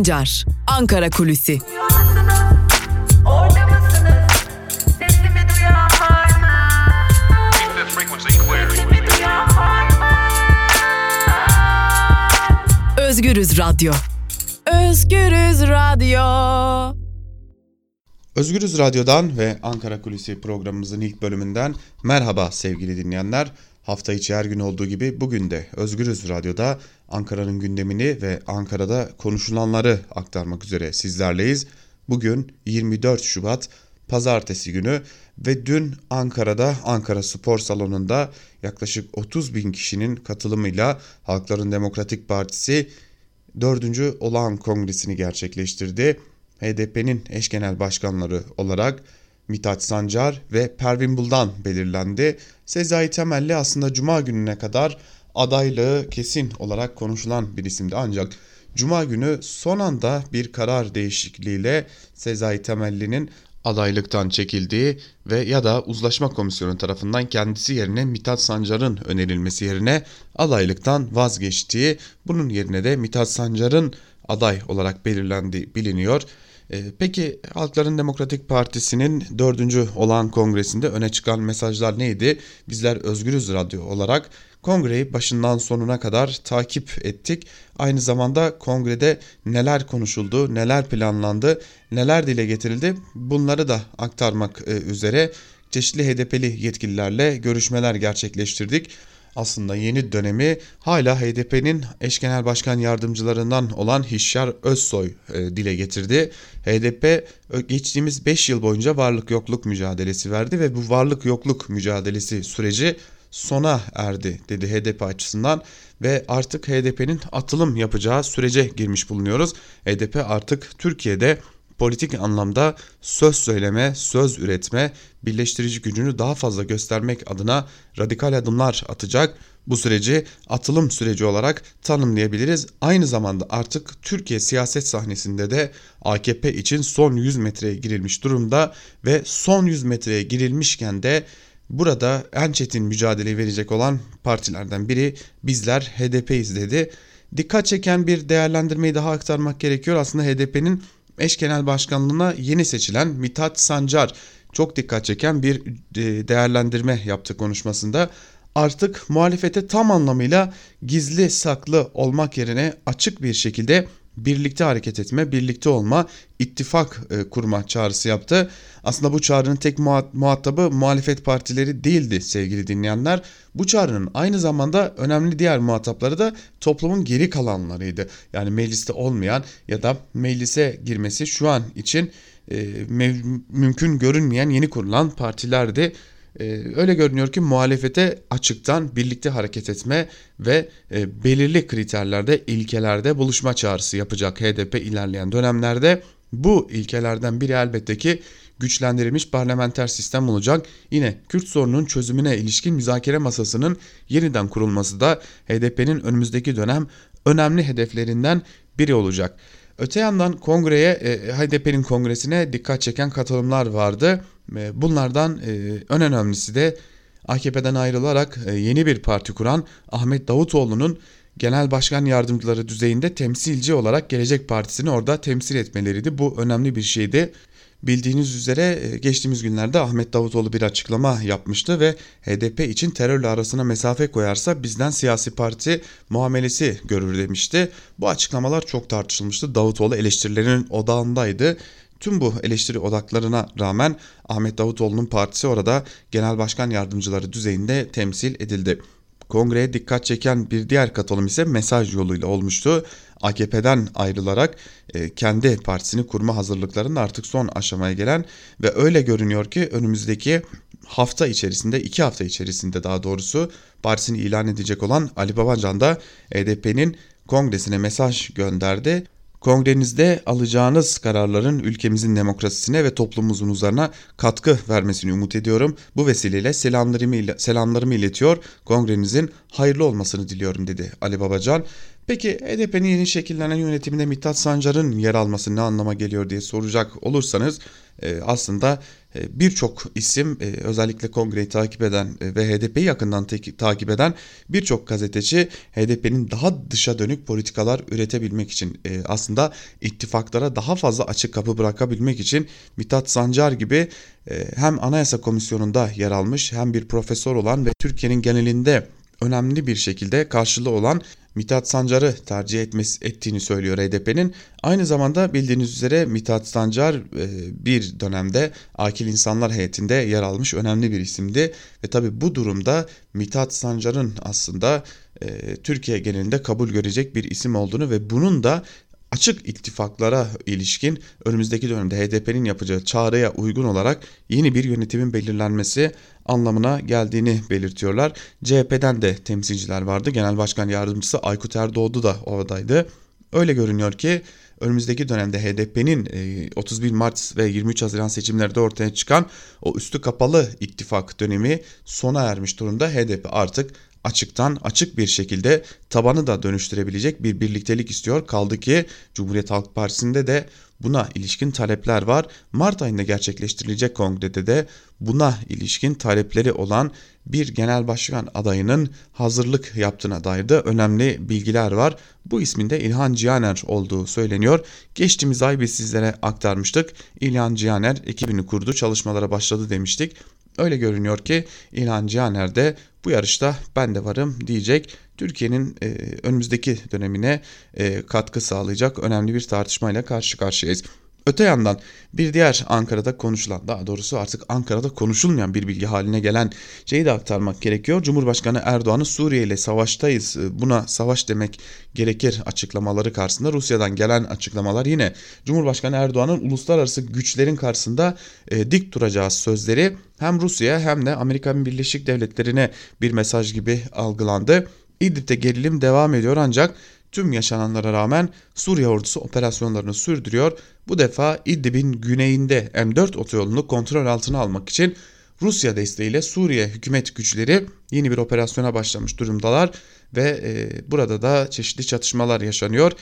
Sancar, Ankara Kulüsi. Özgürüz Radyo. Özgürüz Radyo. Özgürüz Radyo'dan ve Ankara Kulisi programımızın ilk bölümünden merhaba sevgili dinleyenler. Hafta içi her gün olduğu gibi bugün de Özgürüz Radyo'da Ankara'nın gündemini ve Ankara'da konuşulanları aktarmak üzere sizlerleyiz. Bugün 24 Şubat Pazartesi günü ve dün Ankara'da Ankara Spor Salonu'nda yaklaşık 30 bin kişinin katılımıyla Halkların Demokratik Partisi 4. Olağan Kongresini gerçekleştirdi. HDP'nin eş genel başkanları olarak Mithat Sancar ve Pervin Buldan belirlendi. Sezai Temelli aslında Cuma gününe kadar adaylığı kesin olarak konuşulan bir isimdi ancak Cuma günü son anda bir karar değişikliğiyle Sezai Temelli'nin adaylıktan çekildiği ve ya da uzlaşma komisyonu tarafından kendisi yerine Mithat Sancar'ın önerilmesi yerine adaylıktan vazgeçtiği bunun yerine de Mithat Sancar'ın aday olarak belirlendiği biliniyor. Ee, peki Halkların Demokratik Partisi'nin dördüncü olan kongresinde öne çıkan mesajlar neydi? Bizler Özgürüz Radyo olarak kongreyi başından sonuna kadar takip ettik. Aynı zamanda kongrede neler konuşuldu, neler planlandı, neler dile getirildi bunları da aktarmak e, üzere çeşitli HDP'li yetkililerle görüşmeler gerçekleştirdik aslında yeni dönemi hala HDP'nin eş genel başkan yardımcılarından olan Hişyar Özsoy e, dile getirdi. HDP geçtiğimiz 5 yıl boyunca varlık yokluk mücadelesi verdi ve bu varlık yokluk mücadelesi süreci sona erdi dedi HDP açısından ve artık HDP'nin atılım yapacağı sürece girmiş bulunuyoruz. HDP artık Türkiye'de politik anlamda söz söyleme, söz üretme, birleştirici gücünü daha fazla göstermek adına radikal adımlar atacak. Bu süreci atılım süreci olarak tanımlayabiliriz. Aynı zamanda artık Türkiye siyaset sahnesinde de AKP için son 100 metreye girilmiş durumda ve son 100 metreye girilmişken de burada en çetin mücadeleyi verecek olan partilerden biri bizler HDP'yiz dedi. Dikkat çeken bir değerlendirmeyi daha aktarmak gerekiyor. Aslında HDP'nin eş genel başkanlığına yeni seçilen Mithat Sancar çok dikkat çeken bir e, değerlendirme yaptı konuşmasında. Artık muhalefete tam anlamıyla gizli saklı olmak yerine açık bir şekilde birlikte hareket etme, birlikte olma, ittifak e, kurma çağrısı yaptı. Aslında bu çağrının tek muhatabı muhalefet partileri değildi sevgili dinleyenler. Bu çağrının aynı zamanda önemli diğer muhatapları da toplumun geri kalanlarıydı. Yani mecliste olmayan ya da meclise girmesi şu an için e, mümkün görünmeyen yeni kurulan partilerdi. Ee, öyle görünüyor ki muhalefete açıktan birlikte hareket etme ve e, belirli kriterlerde, ilkelerde buluşma çağrısı yapacak HDP ilerleyen dönemlerde. Bu ilkelerden biri elbette ki güçlendirilmiş parlamenter sistem olacak. Yine Kürt sorunun çözümüne ilişkin müzakere masasının yeniden kurulması da HDP'nin önümüzdeki dönem önemli hedeflerinden biri olacak. Öte yandan kongreye, e, HDP'nin kongresine dikkat çeken katılımlar vardı. Bunlardan e, en önemlisi de AKP'den ayrılarak e, yeni bir parti kuran Ahmet Davutoğlu'nun genel başkan yardımcıları düzeyinde temsilci olarak Gelecek Partisi'ni orada temsil etmeleriydi. Bu önemli bir şeydi. Bildiğiniz üzere e, geçtiğimiz günlerde Ahmet Davutoğlu bir açıklama yapmıştı ve HDP için terörle arasına mesafe koyarsa bizden siyasi parti muamelesi görür demişti. Bu açıklamalar çok tartışılmıştı. Davutoğlu eleştirilerin odağındaydı. Tüm bu eleştiri odaklarına rağmen Ahmet Davutoğlu'nun partisi orada genel başkan yardımcıları düzeyinde temsil edildi. Kongreye dikkat çeken bir diğer katılım ise mesaj yoluyla olmuştu. AKP'den ayrılarak e, kendi partisini kurma hazırlıklarının artık son aşamaya gelen ve öyle görünüyor ki önümüzdeki hafta içerisinde iki hafta içerisinde daha doğrusu partisini ilan edecek olan Ali Babacan da EDP'nin kongresine mesaj gönderdi Kongrenizde alacağınız kararların ülkemizin demokrasisine ve toplumumuzun huzuruna katkı vermesini umut ediyorum. Bu vesileyle selamlarımı, selamlarımı iletiyor. Kongrenizin hayırlı olmasını diliyorum dedi Ali Babacan. Peki HDP'nin yeni şekillenen yönetiminde Mithat Sancar'ın yer alması ne anlama geliyor diye soracak olursanız e, aslında e, birçok isim e, özellikle kongreyi takip eden ve HDP'yi yakından takip eden birçok gazeteci HDP'nin daha dışa dönük politikalar üretebilmek için aslında ittifaklara daha fazla açık kapı bırakabilmek için Mithat Sancar gibi hem Anayasa Komisyonu'nda yer almış hem bir profesör olan ve Türkiye'nin genelinde önemli bir şekilde karşılığı olan Mithat Sancar'ı tercih etmesi, ettiğini söylüyor HDP'nin. Aynı zamanda bildiğiniz üzere Mithat Sancar e, bir dönemde Akil İnsanlar heyetinde yer almış önemli bir isimdi. Ve tabi bu durumda Mithat Sancar'ın aslında e, Türkiye genelinde kabul görecek bir isim olduğunu ve bunun da açık ittifaklara ilişkin önümüzdeki dönemde HDP'nin yapacağı çağrıya uygun olarak yeni bir yönetimin belirlenmesi anlamına geldiğini belirtiyorlar. CHP'den de temsilciler vardı. Genel Başkan Yardımcısı Aykut Erdoğdu da oradaydı. Öyle görünüyor ki önümüzdeki dönemde HDP'nin 31 Mart ve 23 Haziran seçimlerde ortaya çıkan o üstü kapalı ittifak dönemi sona ermiş durumda. HDP artık açıktan açık bir şekilde tabanı da dönüştürebilecek bir birliktelik istiyor. Kaldı ki Cumhuriyet Halk Partisi'nde de buna ilişkin talepler var. Mart ayında gerçekleştirilecek kongrede de buna ilişkin talepleri olan bir genel başkan adayının hazırlık yaptığına dair de önemli bilgiler var. Bu ismin de İlhan Cihaner olduğu söyleniyor. Geçtiğimiz ay biz sizlere aktarmıştık. İlhan Cihaner ekibini kurdu, çalışmalara başladı demiştik. Öyle görünüyor ki İlhan Cihaner de bu yarışta ben de varım diyecek. Türkiye'nin e, önümüzdeki dönemine e, katkı sağlayacak önemli bir tartışmayla karşı karşıyayız. Öte yandan bir diğer Ankara'da konuşulan daha doğrusu artık Ankara'da konuşulmayan bir bilgi haline gelen şeyi de aktarmak gerekiyor. Cumhurbaşkanı Erdoğan'ın Suriye ile savaştayız buna savaş demek gerekir açıklamaları karşısında Rusya'dan gelen açıklamalar yine Cumhurbaşkanı Erdoğan'ın uluslararası güçlerin karşısında e, dik duracağı sözleri hem Rusya hem de Amerika Birleşik Devletleri'ne bir mesaj gibi algılandı. İdlib'de gerilim devam ediyor ancak tüm yaşananlara rağmen Suriye ordusu operasyonlarını sürdürüyor. Bu defa İdlib'in güneyinde M4 otoyolunu kontrol altına almak için Rusya desteğiyle Suriye hükümet güçleri yeni bir operasyona başlamış durumdalar ve e, burada da çeşitli çatışmalar yaşanıyor.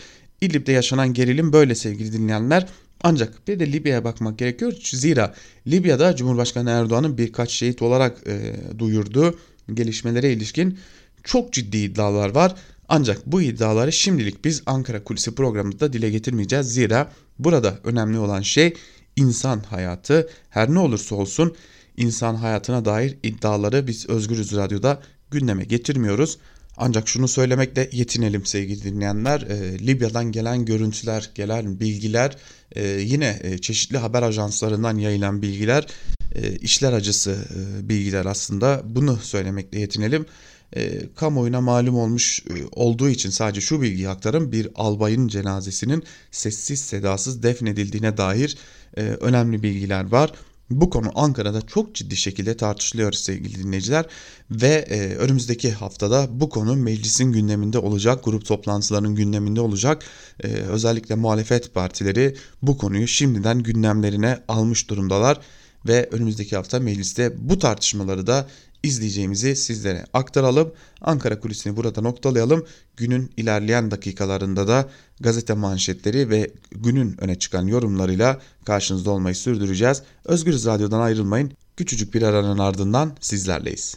İdlib'de yaşanan gerilim böyle sevgili dinleyenler. Ancak bir de Libya'ya bakmak gerekiyor. Zira Libya'da Cumhurbaşkanı Erdoğan'ın birkaç şehit olarak e, duyurduğu gelişmelere ilişkin çok ciddi iddialar var. Ancak bu iddiaları şimdilik biz Ankara Kulisi programında dile getirmeyeceğiz. Zira burada önemli olan şey insan hayatı. Her ne olursa olsun insan hayatına dair iddiaları biz Özgürüz Radyo'da gündeme getirmiyoruz. Ancak şunu söylemekle yetinelim sevgili dinleyenler. E, Libya'dan gelen görüntüler, gelen bilgiler, e, yine e, çeşitli haber ajanslarından yayılan bilgiler, e, işler acısı e, bilgiler aslında. Bunu söylemekle yetinelim e, kamuoyuna malum olmuş e, olduğu için sadece şu bilgiyi aktarım bir albayın cenazesinin sessiz sedasız defnedildiğine dair e, önemli bilgiler var. Bu konu Ankara'da çok ciddi şekilde tartışılıyor sevgili dinleyiciler ve e, önümüzdeki haftada bu konu meclisin gündeminde olacak, grup toplantılarının gündeminde olacak. E, özellikle muhalefet partileri bu konuyu şimdiden gündemlerine almış durumdalar ve önümüzdeki hafta mecliste bu tartışmaları da izleyeceğimizi sizlere aktaralım. Ankara kulisini burada noktalayalım. Günün ilerleyen dakikalarında da gazete manşetleri ve günün öne çıkan yorumlarıyla karşınızda olmayı sürdüreceğiz. Özgürüz Radyo'dan ayrılmayın. Küçücük bir aranın ardından sizlerleyiz.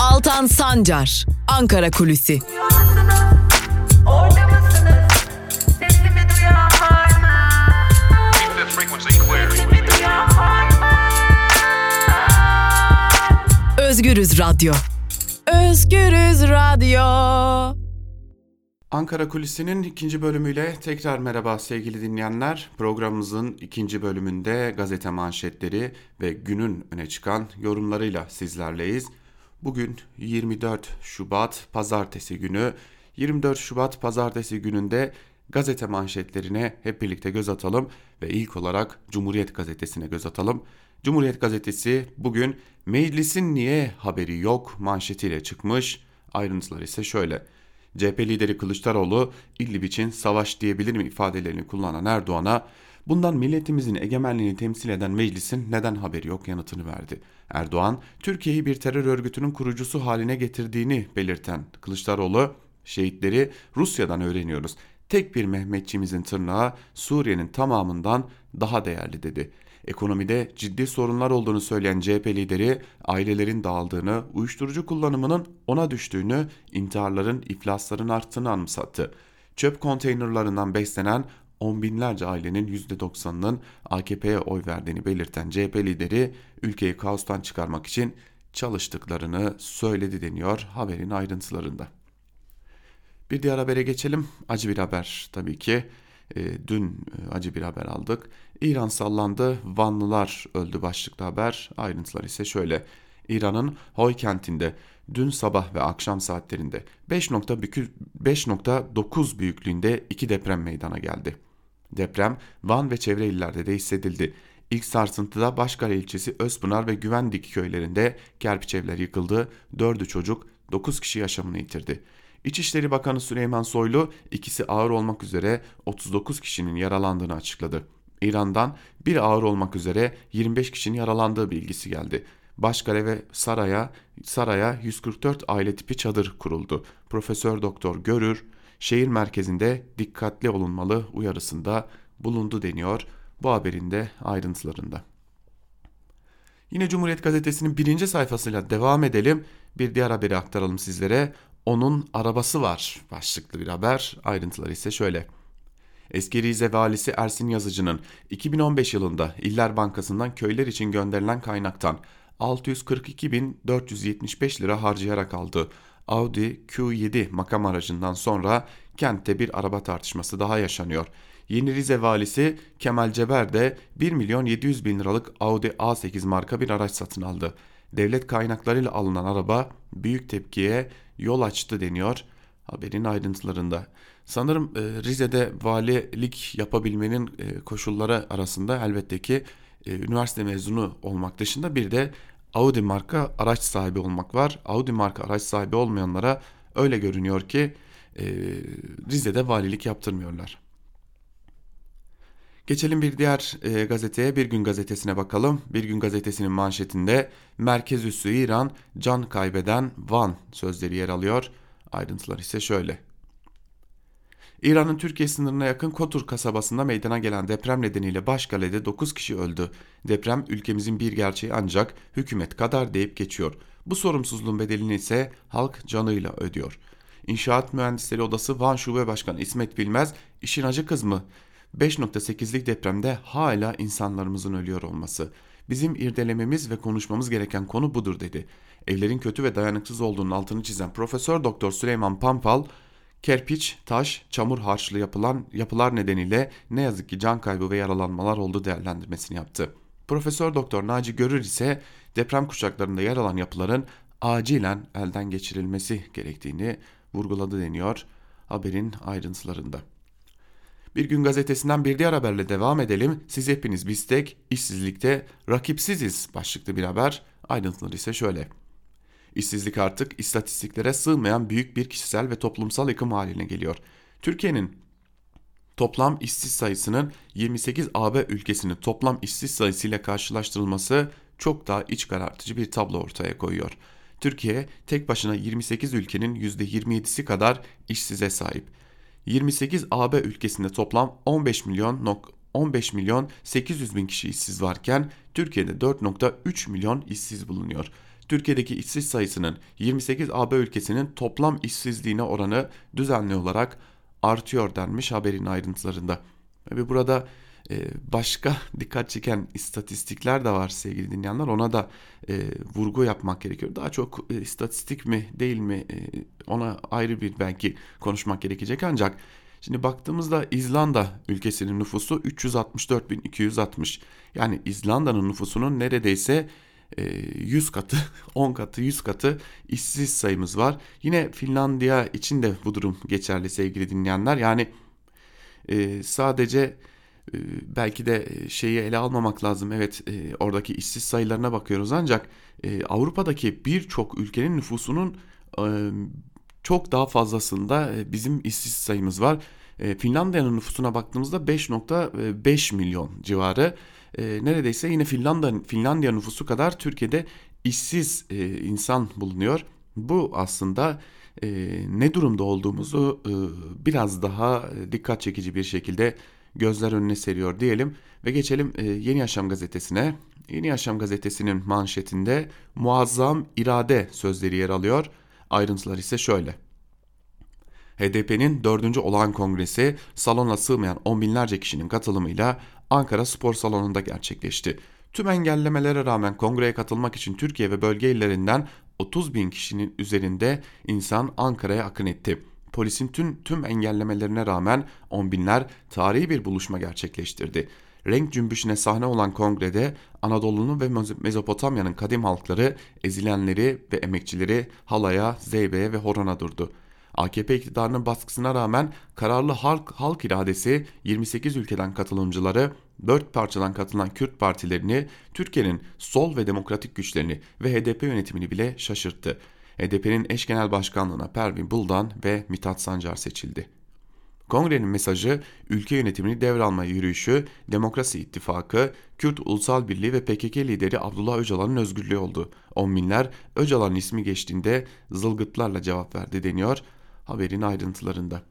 Altan Sancar, Ankara Kulüsi. Özgürüz Radyo. Özgürüz Radyo. Ankara Kulisi'nin ikinci bölümüyle tekrar merhaba sevgili dinleyenler. Programımızın ikinci bölümünde gazete manşetleri ve günün öne çıkan yorumlarıyla sizlerleyiz. Bugün 24 Şubat Pazartesi günü. 24 Şubat Pazartesi gününde gazete manşetlerine hep birlikte göz atalım ve ilk olarak Cumhuriyet Gazetesi'ne göz atalım. Cumhuriyet Gazetesi bugün meclisin niye haberi yok manşetiyle çıkmış. Ayrıntılar ise şöyle. CHP lideri Kılıçdaroğlu İdlib için savaş diyebilir mi ifadelerini kullanan Erdoğan'a Bundan milletimizin egemenliğini temsil eden meclisin neden haberi yok yanıtını verdi. Erdoğan, Türkiye'yi bir terör örgütünün kurucusu haline getirdiğini belirten Kılıçdaroğlu, şehitleri Rusya'dan öğreniyoruz. Tek bir Mehmetçimizin tırnağı Suriye'nin tamamından daha değerli dedi. Ekonomide ciddi sorunlar olduğunu söyleyen CHP lideri ailelerin dağıldığını, uyuşturucu kullanımının ona düştüğünü, intiharların, iflasların arttığını anımsattı. Çöp konteynerlarından beslenen on binlerce ailenin %90'ının AKP'ye oy verdiğini belirten CHP lideri ülkeyi kaostan çıkarmak için çalıştıklarını söyledi deniyor haberin ayrıntılarında. Bir diğer habere geçelim. Acı bir haber tabii ki. E, dün e, acı bir haber aldık. İran sallandı, Vanlılar öldü başlıklı haber. Ayrıntılar ise şöyle. İran'ın Hoy kentinde dün sabah ve akşam saatlerinde 5.9 büyüklüğünde iki deprem meydana geldi. Deprem Van ve çevre illerde de hissedildi. İlk sarsıntıda Başkale ilçesi Özpınar ve Güvendik köylerinde kerpiç evler yıkıldı. Dördü çocuk, 9 kişi yaşamını yitirdi. İçişleri Bakanı Süleyman Soylu ikisi ağır olmak üzere 39 kişinin yaralandığını açıkladı. İran'dan bir ağır olmak üzere 25 kişinin yaralandığı bilgisi geldi. Başkale ve Saray'a Saray'a 144 aile tipi çadır kuruldu. Profesör Doktor Görür şehir merkezinde dikkatli olunmalı uyarısında bulundu deniyor bu haberin de ayrıntılarında. Yine Cumhuriyet Gazetesi'nin birinci sayfasıyla devam edelim. Bir diğer haberi aktaralım sizlere. Onun arabası var başlıklı bir haber. Ayrıntıları ise şöyle. Eski Rize valisi Ersin Yazıcı'nın 2015 yılında İller Bankası'ndan köyler için gönderilen kaynaktan 642.475 lira harcayarak aldığı Audi Q7 makam aracından sonra kentte bir araba tartışması daha yaşanıyor. Yeni Rize valisi Kemal Ceber de 1 milyon 700 bin liralık Audi A8 marka bir araç satın aldı. Devlet kaynaklarıyla alınan araba büyük tepkiye yol açtı deniyor haberin ayrıntılarında. Sanırım e, Rize'de valilik yapabilmenin e, koşulları arasında elbette ki e, üniversite mezunu olmak dışında bir de Audi marka araç sahibi olmak var. Audi marka araç sahibi olmayanlara öyle görünüyor ki Rize'de valilik yaptırmıyorlar. Geçelim bir diğer e, gazeteye Bir Gün Gazetesi'ne bakalım. Bir Gün Gazetesi'nin manşetinde merkez üssü İran can kaybeden Van sözleri yer alıyor. Ayrıntılar ise şöyle. İran'ın Türkiye sınırına yakın Kotur kasabasında meydana gelen deprem nedeniyle Başkale'de 9 kişi öldü. Deprem ülkemizin bir gerçeği ancak hükümet kadar deyip geçiyor. Bu sorumsuzluğun bedelini ise halk canıyla ödüyor. İnşaat Mühendisleri Odası Van Şube Başkanı İsmet Bilmez işin acı kızmı 5.8'lik depremde hala insanlarımızın ölüyor olması. Bizim irdelememiz ve konuşmamız gereken konu budur dedi. Evlerin kötü ve dayanıksız olduğunun altını çizen Profesör Doktor Süleyman Pampal, kerpiç, taş, çamur harçlı yapılan yapılar nedeniyle ne yazık ki can kaybı ve yaralanmalar oldu değerlendirmesini yaptı. Profesör Doktor Naci Görür ise deprem kuşaklarında yer alan yapıların acilen elden geçirilmesi gerektiğini vurguladı deniyor haberin ayrıntılarında. Bir gün gazetesinden bir diğer haberle devam edelim. Siz hepiniz biz tek, işsizlikte rakipsiziz başlıklı bir haber. Ayrıntıları ise şöyle. İşsizlik artık istatistiklere sığmayan büyük bir kişisel ve toplumsal yıkım haline geliyor. Türkiye'nin toplam işsiz sayısının 28 AB ülkesinin toplam işsiz sayısıyla karşılaştırılması çok daha iç karartıcı bir tablo ortaya koyuyor. Türkiye tek başına 28 ülkenin %27'si kadar işsize sahip. 28 AB ülkesinde toplam 15 milyon 15 milyon 800 bin kişi işsiz varken Türkiye'de 4.3 milyon işsiz bulunuyor. Türkiye'deki işsiz sayısının 28 AB ülkesinin toplam işsizliğine oranı düzenli olarak artıyor denmiş haberin ayrıntılarında. Ve burada başka dikkat çeken istatistikler de var sevgili dinleyenler. Ona da e, vurgu yapmak gerekiyor. Daha çok e, istatistik mi değil mi e, ona ayrı bir belki konuşmak gerekecek ancak Şimdi baktığımızda İzlanda ülkesinin nüfusu 364.260. Yani İzlanda'nın nüfusunun neredeyse 100 katı, 10 katı, 100 katı işsiz sayımız var. Yine Finlandiya için de bu durum geçerli sevgili dinleyenler. Yani sadece ee, belki de e, şeyi ele almamak lazım. Evet e, oradaki işsiz sayılarına bakıyoruz ancak e, Avrupa'daki birçok ülkenin nüfusunun çok daha fazlasında bizim işsiz sayımız var. E, Finlandiya'nın nüfusuna baktığımızda 5.5 milyon civarı. Neredeyse yine Finlandiya, Finlandiya nüfusu kadar Türkiye'de işsiz insan bulunuyor. Bu aslında ne durumda olduğumuzu biraz daha dikkat çekici bir şekilde gözler önüne seriyor diyelim ve geçelim e, Yeni Yaşam gazetesine. Yeni Yaşam gazetesinin manşetinde muazzam irade sözleri yer alıyor. Ayrıntılar ise şöyle. HDP'nin 4. olağan kongresi salona sığmayan on binlerce kişinin katılımıyla Ankara Spor Salonu'nda gerçekleşti. Tüm engellemelere rağmen kongreye katılmak için Türkiye ve bölge illerinden 30 bin kişinin üzerinde insan Ankara'ya akın etti. Polisin tüm, tüm engellemelerine rağmen on binler tarihi bir buluşma gerçekleştirdi. Renk cümbüşüne sahne olan kongrede Anadolu'nun ve Mezopotamya'nın kadim halkları, ezilenleri ve emekçileri halaya, zeybeye ve horona durdu.'' AKP iktidarının baskısına rağmen kararlı halk, halk iradesi 28 ülkeden katılımcıları, 4 parçadan katılan Kürt partilerini, Türkiye'nin sol ve demokratik güçlerini ve HDP yönetimini bile şaşırttı. HDP'nin eş genel başkanlığına Pervin Buldan ve Mithat Sancar seçildi. Kongrenin mesajı ülke yönetimini devralma yürüyüşü, Demokrasi İttifakı, Kürt Ulusal Birliği ve PKK lideri Abdullah Öcalan'ın özgürlüğü oldu. On binler Öcalan'ın ismi geçtiğinde zılgıtlarla cevap verdi deniyor haberin ayrıntılarında.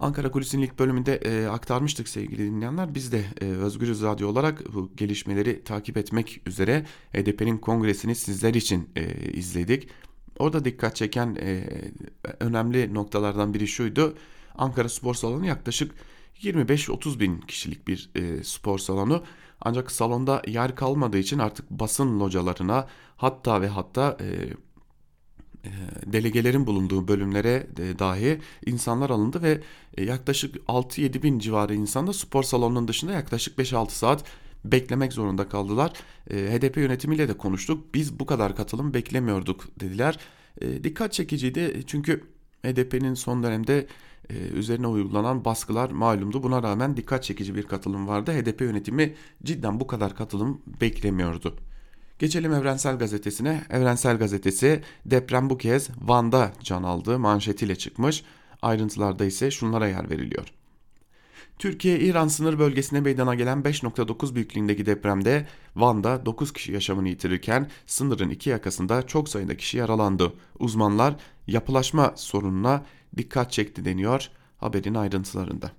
Ankara Kulisi'nin ilk bölümünde e, aktarmıştık sevgili dinleyenler. Biz de e, Özgürüz Radyo olarak bu gelişmeleri takip etmek üzere HDP'nin kongresini sizler için e, izledik. Orada dikkat çeken e, önemli noktalardan biri şuydu. Ankara Spor Salonu yaklaşık 25-30 bin kişilik bir e, spor salonu. Ancak salonda yer kalmadığı için artık basın localarına hatta ve hatta e, e, delegelerin bulunduğu bölümlere dahi insanlar alındı ve e, yaklaşık 6-7 bin civarı insan da spor salonunun dışında yaklaşık 5-6 saat beklemek zorunda kaldılar. E, HDP yönetimiyle de konuştuk. Biz bu kadar katılım beklemiyorduk dediler. Dikkat çekiciydi çünkü HDP'nin son dönemde üzerine uygulanan baskılar malumdu. Buna rağmen dikkat çekici bir katılım vardı. HDP yönetimi cidden bu kadar katılım beklemiyordu. Geçelim Evrensel Gazetesi'ne. Evrensel Gazetesi deprem bu kez Van'da can aldı manşetiyle çıkmış. Ayrıntılarda ise şunlara yer veriliyor. Türkiye-İran sınır bölgesine meydana gelen 5.9 büyüklüğündeki depremde Van'da 9 kişi yaşamını yitirirken sınırın iki yakasında çok sayıda kişi yaralandı. Uzmanlar yapılaşma sorununa dikkat çekti deniyor haberin ayrıntılarında.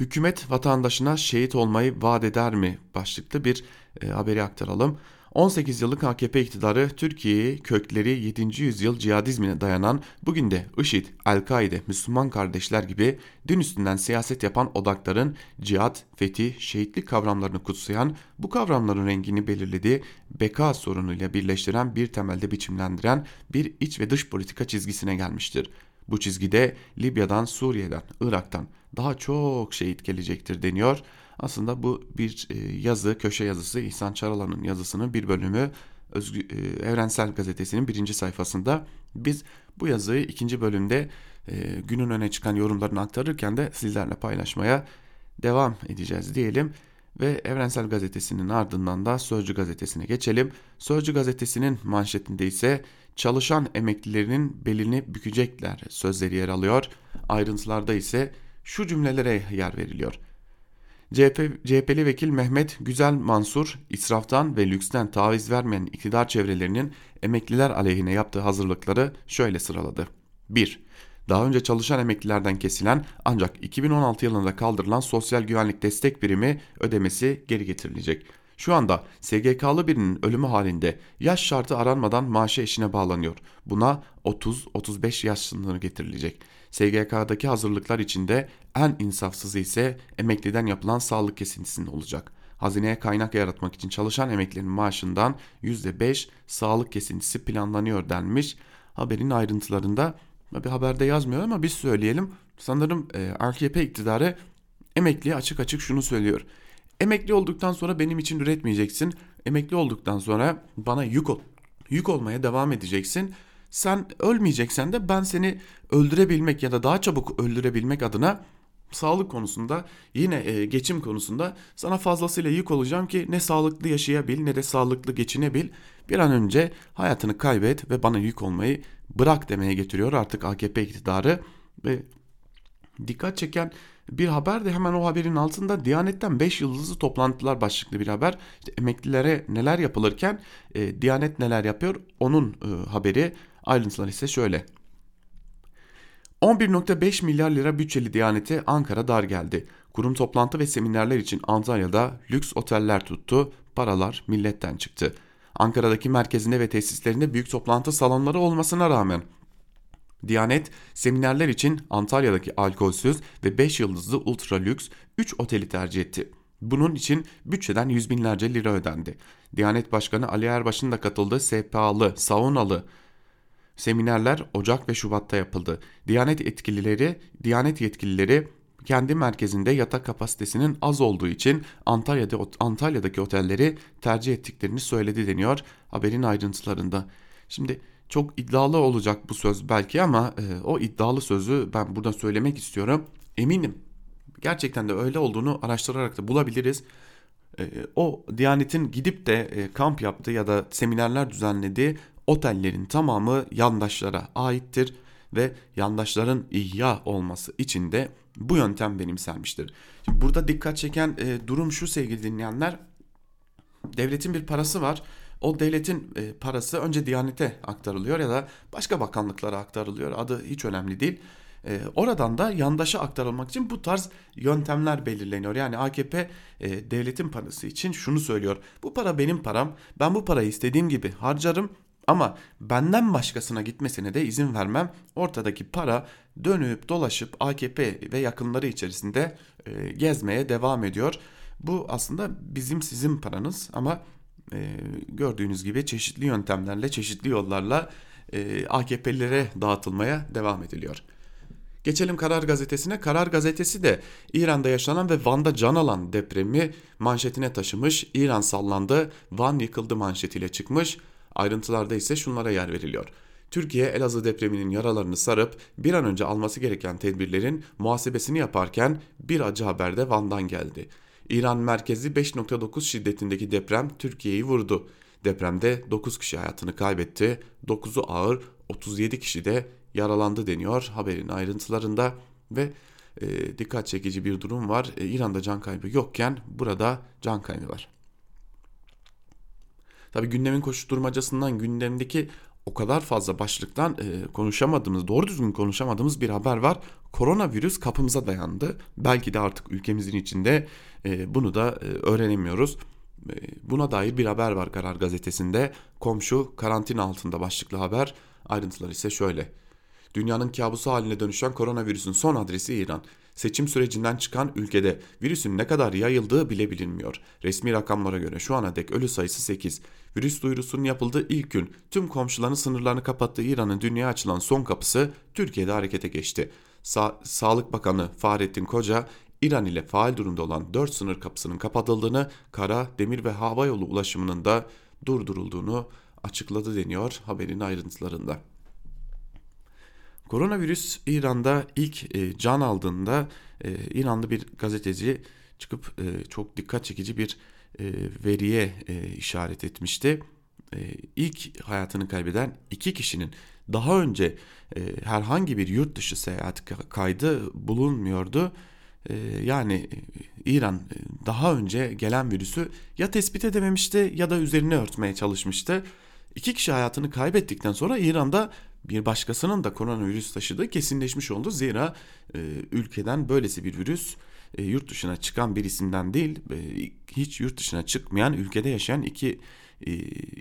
Hükümet vatandaşına şehit olmayı vaat eder mi başlıklı bir e, haberi aktaralım. 18 yıllık AKP iktidarı Türkiye'yi kökleri 7. yüzyıl cihadizmine dayanan bugün de IŞİD, El-Kaide, Müslüman kardeşler gibi din üstünden siyaset yapan odakların cihat, fetih, şehitlik kavramlarını kutsayan, bu kavramların rengini belirlediği beka sorunuyla birleştiren bir temelde biçimlendiren bir iç ve dış politika çizgisine gelmiştir. Bu çizgide Libya'dan, Suriye'den, Irak'tan daha çok şehit gelecektir deniyor. Aslında bu bir e, yazı, köşe yazısı İhsan Çaralan'ın yazısının bir bölümü Özgü, e, Evrensel Gazetesi'nin birinci sayfasında. Biz bu yazıyı ikinci bölümde e, günün öne çıkan yorumlarını aktarırken de sizlerle paylaşmaya devam edeceğiz diyelim. Ve Evrensel Gazetesi'nin ardından da Sözcü Gazetesi'ne geçelim. Sözcü Gazetesi'nin manşetinde ise çalışan emeklilerinin belini bükecekler sözleri yer alıyor. Ayrıntılarda ise şu cümlelere yer veriliyor. CHP, CHP'li vekil Mehmet Güzel Mansur, israftan ve lüksten taviz vermeyen iktidar çevrelerinin emekliler aleyhine yaptığı hazırlıkları şöyle sıraladı. 1. Daha önce çalışan emeklilerden kesilen ancak 2016 yılında kaldırılan sosyal güvenlik destek birimi ödemesi geri getirilecek. Şu anda SGK'lı birinin ölümü halinde yaş şartı aranmadan maaşı eşine bağlanıyor. Buna 30-35 yaş sınırı getirilecek. SGK'daki hazırlıklar içinde en insafsızı ise emekliden yapılan sağlık kesintisinde olacak. Hazineye kaynak yaratmak için çalışan emeklilerin maaşından %5 sağlık kesintisi planlanıyor denmiş. Haberin ayrıntılarında bir haberde yazmıyor ama biz söyleyelim. Sanırım e, AKP iktidarı emekliye açık açık şunu söylüyor. Emekli olduktan sonra benim için üretmeyeceksin. Emekli olduktan sonra bana yük ol yük olmaya devam edeceksin. Sen ölmeyeceksen de ben seni öldürebilmek ya da daha çabuk öldürebilmek adına sağlık konusunda yine e, geçim konusunda sana fazlasıyla yük olacağım ki ne sağlıklı yaşayabil ne de sağlıklı geçinebil. Bir an önce hayatını kaybet ve bana yük olmayı bırak demeye getiriyor artık AKP iktidarı ve Dikkat çeken bir haber de hemen o haberin altında Diyanet'ten 5 yıldızlı toplantılar başlıklı bir haber. İşte emeklilere neler yapılırken e, Diyanet neler yapıyor onun e, haberi ayrıntılar ise şöyle. 11.5 milyar lira bütçeli Diyanet'e Ankara dar geldi. Kurum toplantı ve seminerler için Antalya'da lüks oteller tuttu, paralar milletten çıktı. Ankara'daki merkezinde ve tesislerinde büyük toplantı salonları olmasına rağmen Diyanet seminerler için Antalya'daki alkolsüz ve 5 yıldızlı ultra lüks 3 oteli tercih etti. Bunun için bütçeden yüz binlerce lira ödendi. Diyanet Başkanı Ali Erbaş'ın da katıldığı SPA'lı, saunalı seminerler Ocak ve Şubat'ta yapıldı. Diyanet etkilileri, Diyanet yetkilileri kendi merkezinde yatak kapasitesinin az olduğu için Antalya'da Antalya'daki otelleri tercih ettiklerini söyledi deniyor haberin ayrıntılarında. Şimdi çok iddialı olacak bu söz belki ama e, o iddialı sözü ben burada söylemek istiyorum. Eminim gerçekten de öyle olduğunu araştırarak da bulabiliriz. E, o Diyanet'in gidip de e, kamp yaptığı ya da seminerler düzenlediği otellerin tamamı yandaşlara aittir ve yandaşların ihya olması için de bu yöntem benimsenmiştir. Şimdi burada dikkat çeken e, durum şu sevgili dinleyenler. Devletin bir parası var. O devletin e, parası önce Diyanet'e aktarılıyor ya da başka bakanlıklara aktarılıyor. Adı hiç önemli değil. E, oradan da yandaşa aktarılmak için bu tarz yöntemler belirleniyor. Yani AKP e, devletin parası için şunu söylüyor. Bu para benim param. Ben bu parayı istediğim gibi harcarım ama benden başkasına gitmesine de izin vermem. Ortadaki para dönüp dolaşıp AKP ve yakınları içerisinde e, gezmeye devam ediyor. Bu aslında bizim sizin paranız ama e, gördüğünüz gibi çeşitli yöntemlerle, çeşitli yollarla e, AKP'lilere dağıtılmaya devam ediliyor. Geçelim Karar Gazetesi'ne. Karar Gazetesi de İran'da yaşanan ve Van'da can alan depremi manşetine taşımış. İran sallandı, Van yıkıldı manşetiyle çıkmış. Ayrıntılarda ise şunlara yer veriliyor. Türkiye Elazığ depreminin yaralarını sarıp bir an önce alması gereken tedbirlerin muhasebesini yaparken bir acı haber de Van'dan geldi. İran merkezi 5.9 şiddetindeki deprem Türkiye'yi vurdu. Depremde 9 kişi hayatını kaybetti, 9'u ağır, 37 kişi de yaralandı deniyor haberin ayrıntılarında ve e, dikkat çekici bir durum var. E, İran'da can kaybı yokken burada can kaybı var. Tabi gündemin koşuşturmacasından gündemdeki o kadar fazla başlıktan e, konuşamadığımız, doğru düzgün konuşamadığımız bir haber var. Koronavirüs kapımıza dayandı. Belki de artık ülkemizin içinde e, bunu da e, öğrenemiyoruz. E, buna dair bir haber var Karar Gazetesi'nde. Komşu karantina altında başlıklı haber. Ayrıntılar ise şöyle. Dünyanın kabusu haline dönüşen koronavirüsün son adresi İran. Seçim sürecinden çıkan ülkede virüsün ne kadar yayıldığı bile bilinmiyor. Resmi rakamlara göre şu ana dek ölü sayısı 8. Virüs duyurusunun yapıldığı ilk gün tüm komşuların sınırlarını kapattığı İran'ın dünyaya açılan son kapısı Türkiye'de harekete geçti. Sa Sağlık Bakanı Fahrettin Koca İran ile faal durumda olan 4 sınır kapısının kapatıldığını, kara, demir ve hava yolu ulaşımının da durdurulduğunu açıkladı deniyor haberin ayrıntılarında. Koronavirüs İran'da ilk e, can aldığında e, İranlı bir gazeteci çıkıp e, çok dikkat çekici bir veriye e, işaret etmişti. E, ilk hayatını kaybeden iki kişinin daha önce e, herhangi bir yurt dışı seyahat kaydı bulunmuyordu. E, yani e, İran e, daha önce gelen virüsü ya tespit edememişti ya da üzerine örtmeye çalışmıştı. İki kişi hayatını kaybettikten sonra İran'da bir başkasının da koronavirüs taşıdığı kesinleşmiş oldu. Zira e, ülkeden böylesi bir virüs e, yurt dışına çıkan bir isimden değil e, hiç yurt dışına çıkmayan ülkede yaşayan iki e,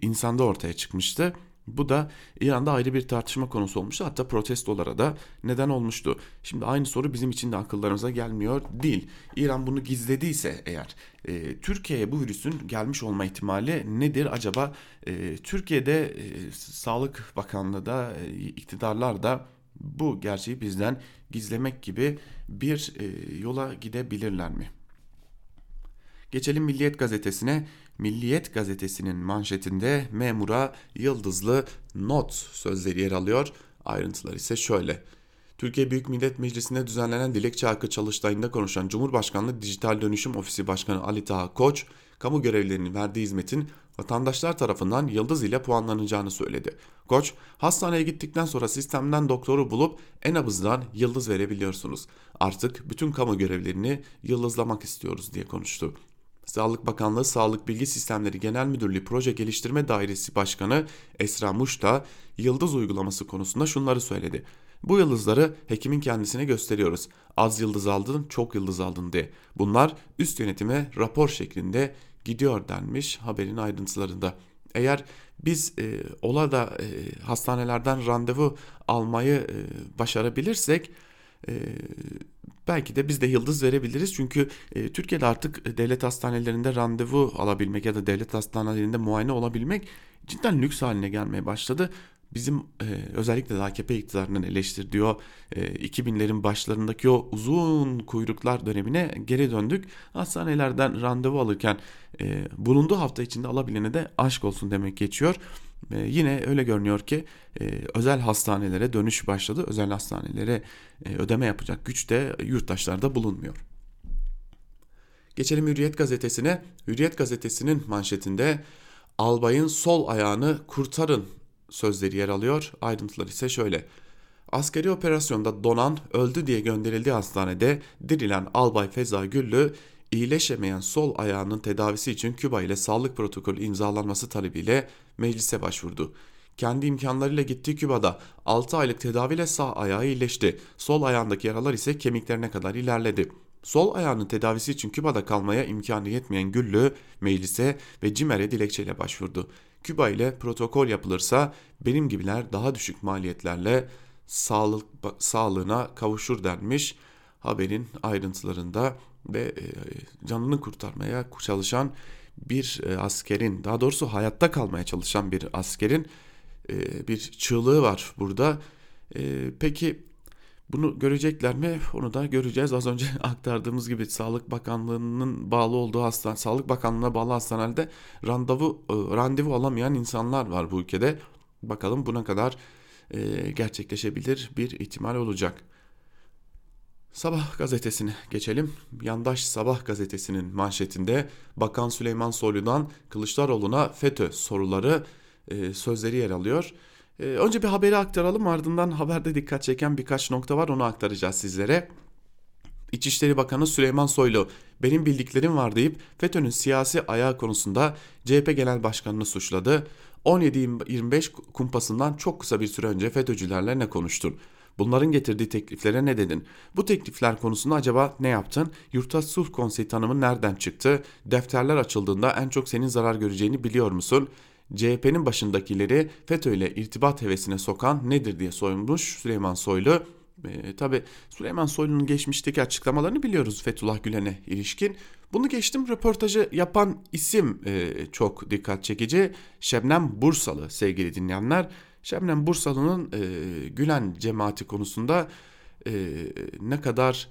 insanda ortaya çıkmıştı. Bu da İran'da ayrı bir tartışma konusu olmuştu. Hatta protestolara da neden olmuştu. Şimdi aynı soru bizim için de akıllarımıza gelmiyor değil. İran bunu gizlediyse eğer e, Türkiye'ye bu virüsün gelmiş olma ihtimali nedir acaba? E, Türkiye'de e, Sağlık Bakanlığı da e, iktidarlar da bu gerçeği bizden gizlemek gibi bir e, yola gidebilirler mi? Geçelim Milliyet gazetesine. Milliyet gazetesinin manşetinde memura yıldızlı not sözleri yer alıyor. Ayrıntılar ise şöyle. Türkiye Büyük Millet Meclisi'nde düzenlenen dilekçe hakkı çalıştayında konuşan Cumhurbaşkanlığı Dijital Dönüşüm Ofisi Başkanı Ali Taha Koç, kamu görevlilerinin verdiği hizmetin vatandaşlar tarafından yıldız ile puanlanacağını söyledi. Koç, hastaneye gittikten sonra sistemden doktoru bulup en abızdan yıldız verebiliyorsunuz. Artık bütün kamu görevlerini yıldızlamak istiyoruz diye konuştu. Sağlık Bakanlığı Sağlık Bilgi Sistemleri Genel Müdürlüğü Proje Geliştirme Dairesi Başkanı Esra Muş da yıldız uygulaması konusunda şunları söyledi. Bu yıldızları hekimin kendisine gösteriyoruz. Az yıldız aldın, çok yıldız aldın diye. Bunlar üst yönetime rapor şeklinde gidiyor denmiş haberin ayrıntılarında. Eğer biz e, ola da e, hastanelerden randevu almayı e, başarabilirsek e, belki de biz de yıldız verebiliriz. Çünkü e, Türkiye'de artık devlet hastanelerinde randevu alabilmek ya da devlet hastanelerinde muayene olabilmek cidden lüks haline gelmeye başladı. Bizim e, özellikle de AKP iktidarının eleştirdiği o e, 2000'lerin başlarındaki o uzun kuyruklar dönemine geri döndük. Hastanelerden randevu alırken e, bulunduğu hafta içinde alabilene de aşk olsun demek geçiyor. E, yine öyle görünüyor ki e, özel hastanelere dönüş başladı. Özel hastanelere e, ödeme yapacak güç de yurttaşlarda bulunmuyor. Geçelim Hürriyet gazetesine. Hürriyet gazetesinin manşetinde albayın sol ayağını kurtarın sözleri yer alıyor. Ayrıntılar ise şöyle. Askeri operasyonda donan öldü diye gönderildiği hastanede dirilen Albay Feza Güllü iyileşemeyen sol ayağının tedavisi için Küba ile sağlık protokolü imzalanması talebiyle meclise başvurdu. Kendi imkanlarıyla gittiği Küba'da 6 aylık tedaviyle sağ ayağı iyileşti. Sol ayağındaki yaralar ise kemiklerine kadar ilerledi. Sol ayağının tedavisi için Küba'da kalmaya imkanı yetmeyen Güllü meclise ve CİMER'e dilekçeyle başvurdu. Küba ile protokol yapılırsa benim gibiler daha düşük maliyetlerle sağlık sağlığına kavuşur denmiş haberin ayrıntılarında ve e, canını kurtarmaya çalışan bir e, askerin daha doğrusu hayatta kalmaya çalışan bir askerin e, bir çığlığı var burada. Peki bunu görecekler mi? Onu da göreceğiz. Az önce aktardığımız gibi Sağlık Bakanlığı'nın bağlı olduğu hastane, Sağlık Bakanlığı'na bağlı hastanelerde randevu randevu alamayan insanlar var bu ülkede. Bakalım buna kadar gerçekleşebilir bir ihtimal olacak. Sabah gazetesine geçelim. Yandaş Sabah gazetesinin manşetinde Bakan Süleyman Soylu'dan Kılıçdaroğlu'na FETÖ soruları e, sözleri yer alıyor. E, önce bir haberi aktaralım ardından haberde dikkat çeken birkaç nokta var onu aktaracağız sizlere. İçişleri Bakanı Süleyman Soylu benim bildiklerim var deyip FETÖ'nün siyasi ayağı konusunda CHP Genel Başkanı'nı suçladı. 17-25 kumpasından çok kısa bir süre önce FETÖ'cülerle ne konuştun? Bunların getirdiği tekliflere ne dedin? Bu teklifler konusunda acaba ne yaptın? Yurttaş Sulh Konseyi tanımı nereden çıktı? Defterler açıldığında en çok senin zarar göreceğini biliyor musun? CHP'nin başındakileri FETÖ ile irtibat hevesine sokan nedir diye sormuş Süleyman Soylu. E, Tabi Süleyman Soylu'nun geçmişteki açıklamalarını biliyoruz Fethullah Gülen'e ilişkin. Bunu geçtim röportajı yapan isim e, çok dikkat çekici. Şebnem Bursalı sevgili dinleyenler. Şebnem Bursalı'nın e, Gülen cemaati konusunda e, ne kadar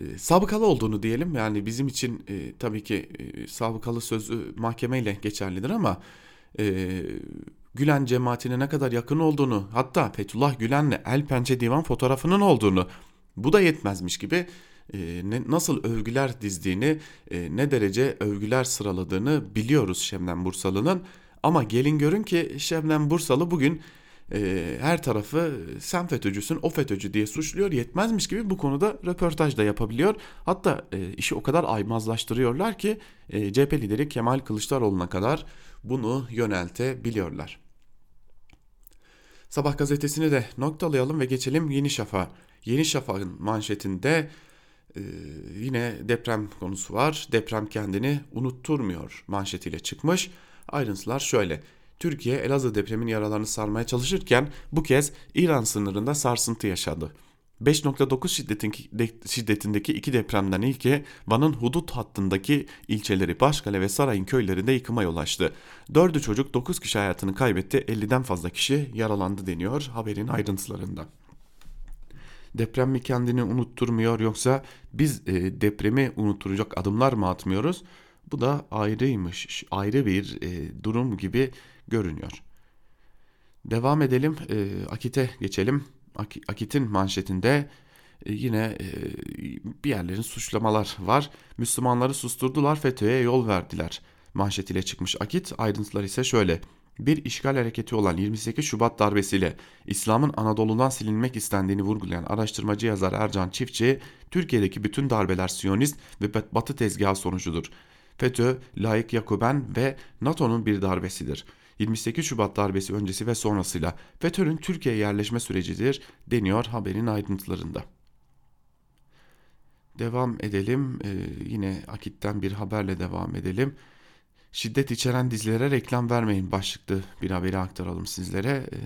e, sabıkalı olduğunu diyelim. Yani bizim için e, tabii ki e, sabıkalı sözü mahkemeyle geçerlidir ama e, Gülen cemaatine ne kadar yakın olduğunu hatta Fethullah Gülen'le El Pençe Divan fotoğrafının olduğunu bu da yetmezmiş gibi e, ne, nasıl övgüler dizdiğini e, ne derece övgüler sıraladığını biliyoruz Şemden Bursalı'nın. Ama gelin görün ki Şebnem Bursalı bugün e, her tarafı sen FETÖ'cüsün o FETÖ'cü diye suçluyor yetmezmiş gibi bu konuda röportaj da yapabiliyor. Hatta e, işi o kadar aymazlaştırıyorlar ki e, CHP lideri Kemal Kılıçdaroğlu'na kadar bunu yöneltebiliyorlar. Sabah gazetesini de noktalayalım ve geçelim Yeni Şafak'a. Yeni Şafak'ın manşetinde e, yine deprem konusu var. Deprem kendini unutturmuyor manşetiyle çıkmış. Ayrıntılar şöyle. Türkiye Elazığ depremin yaralarını sarmaya çalışırken bu kez İran sınırında sarsıntı yaşadı. 5.9 şiddetindeki iki depremden ilki Van'ın hudut hattındaki ilçeleri Başkale ve Sarayın köylerinde yıkıma yol açtı. Dördü çocuk 9 kişi hayatını kaybetti 50'den fazla kişi yaralandı deniyor haberin ayrıntılarında. Deprem mi kendini unutturmuyor yoksa biz e, depremi unutturacak adımlar mı atmıyoruz? Bu da ayrıymış, ayrı bir e, durum gibi görünüyor. Devam edelim, e, Akit'e geçelim. Akit'in manşetinde e, yine e, bir yerlerin suçlamalar var. Müslümanları susturdular, FETÖ'ye yol verdiler. Manşetiyle çıkmış Akit. Ayrıntılar ise şöyle. Bir işgal hareketi olan 28 Şubat darbesiyle İslam'ın Anadolu'dan silinmek istendiğini vurgulayan araştırmacı yazar Ercan Çiftçi, Türkiye'deki bütün darbeler Siyonist ve Batı tezgahı sonucudur. FETÖ, Layık Yakuben ve NATO'nun bir darbesidir. 28 Şubat darbesi öncesi ve sonrasıyla FETÖ'nün Türkiye'ye yerleşme sürecidir deniyor haberin ayrıntılarında. Devam edelim. Ee, yine Akit'ten bir haberle devam edelim. Şiddet içeren dizilere reklam vermeyin başlıklı bir haberi aktaralım sizlere. Ee,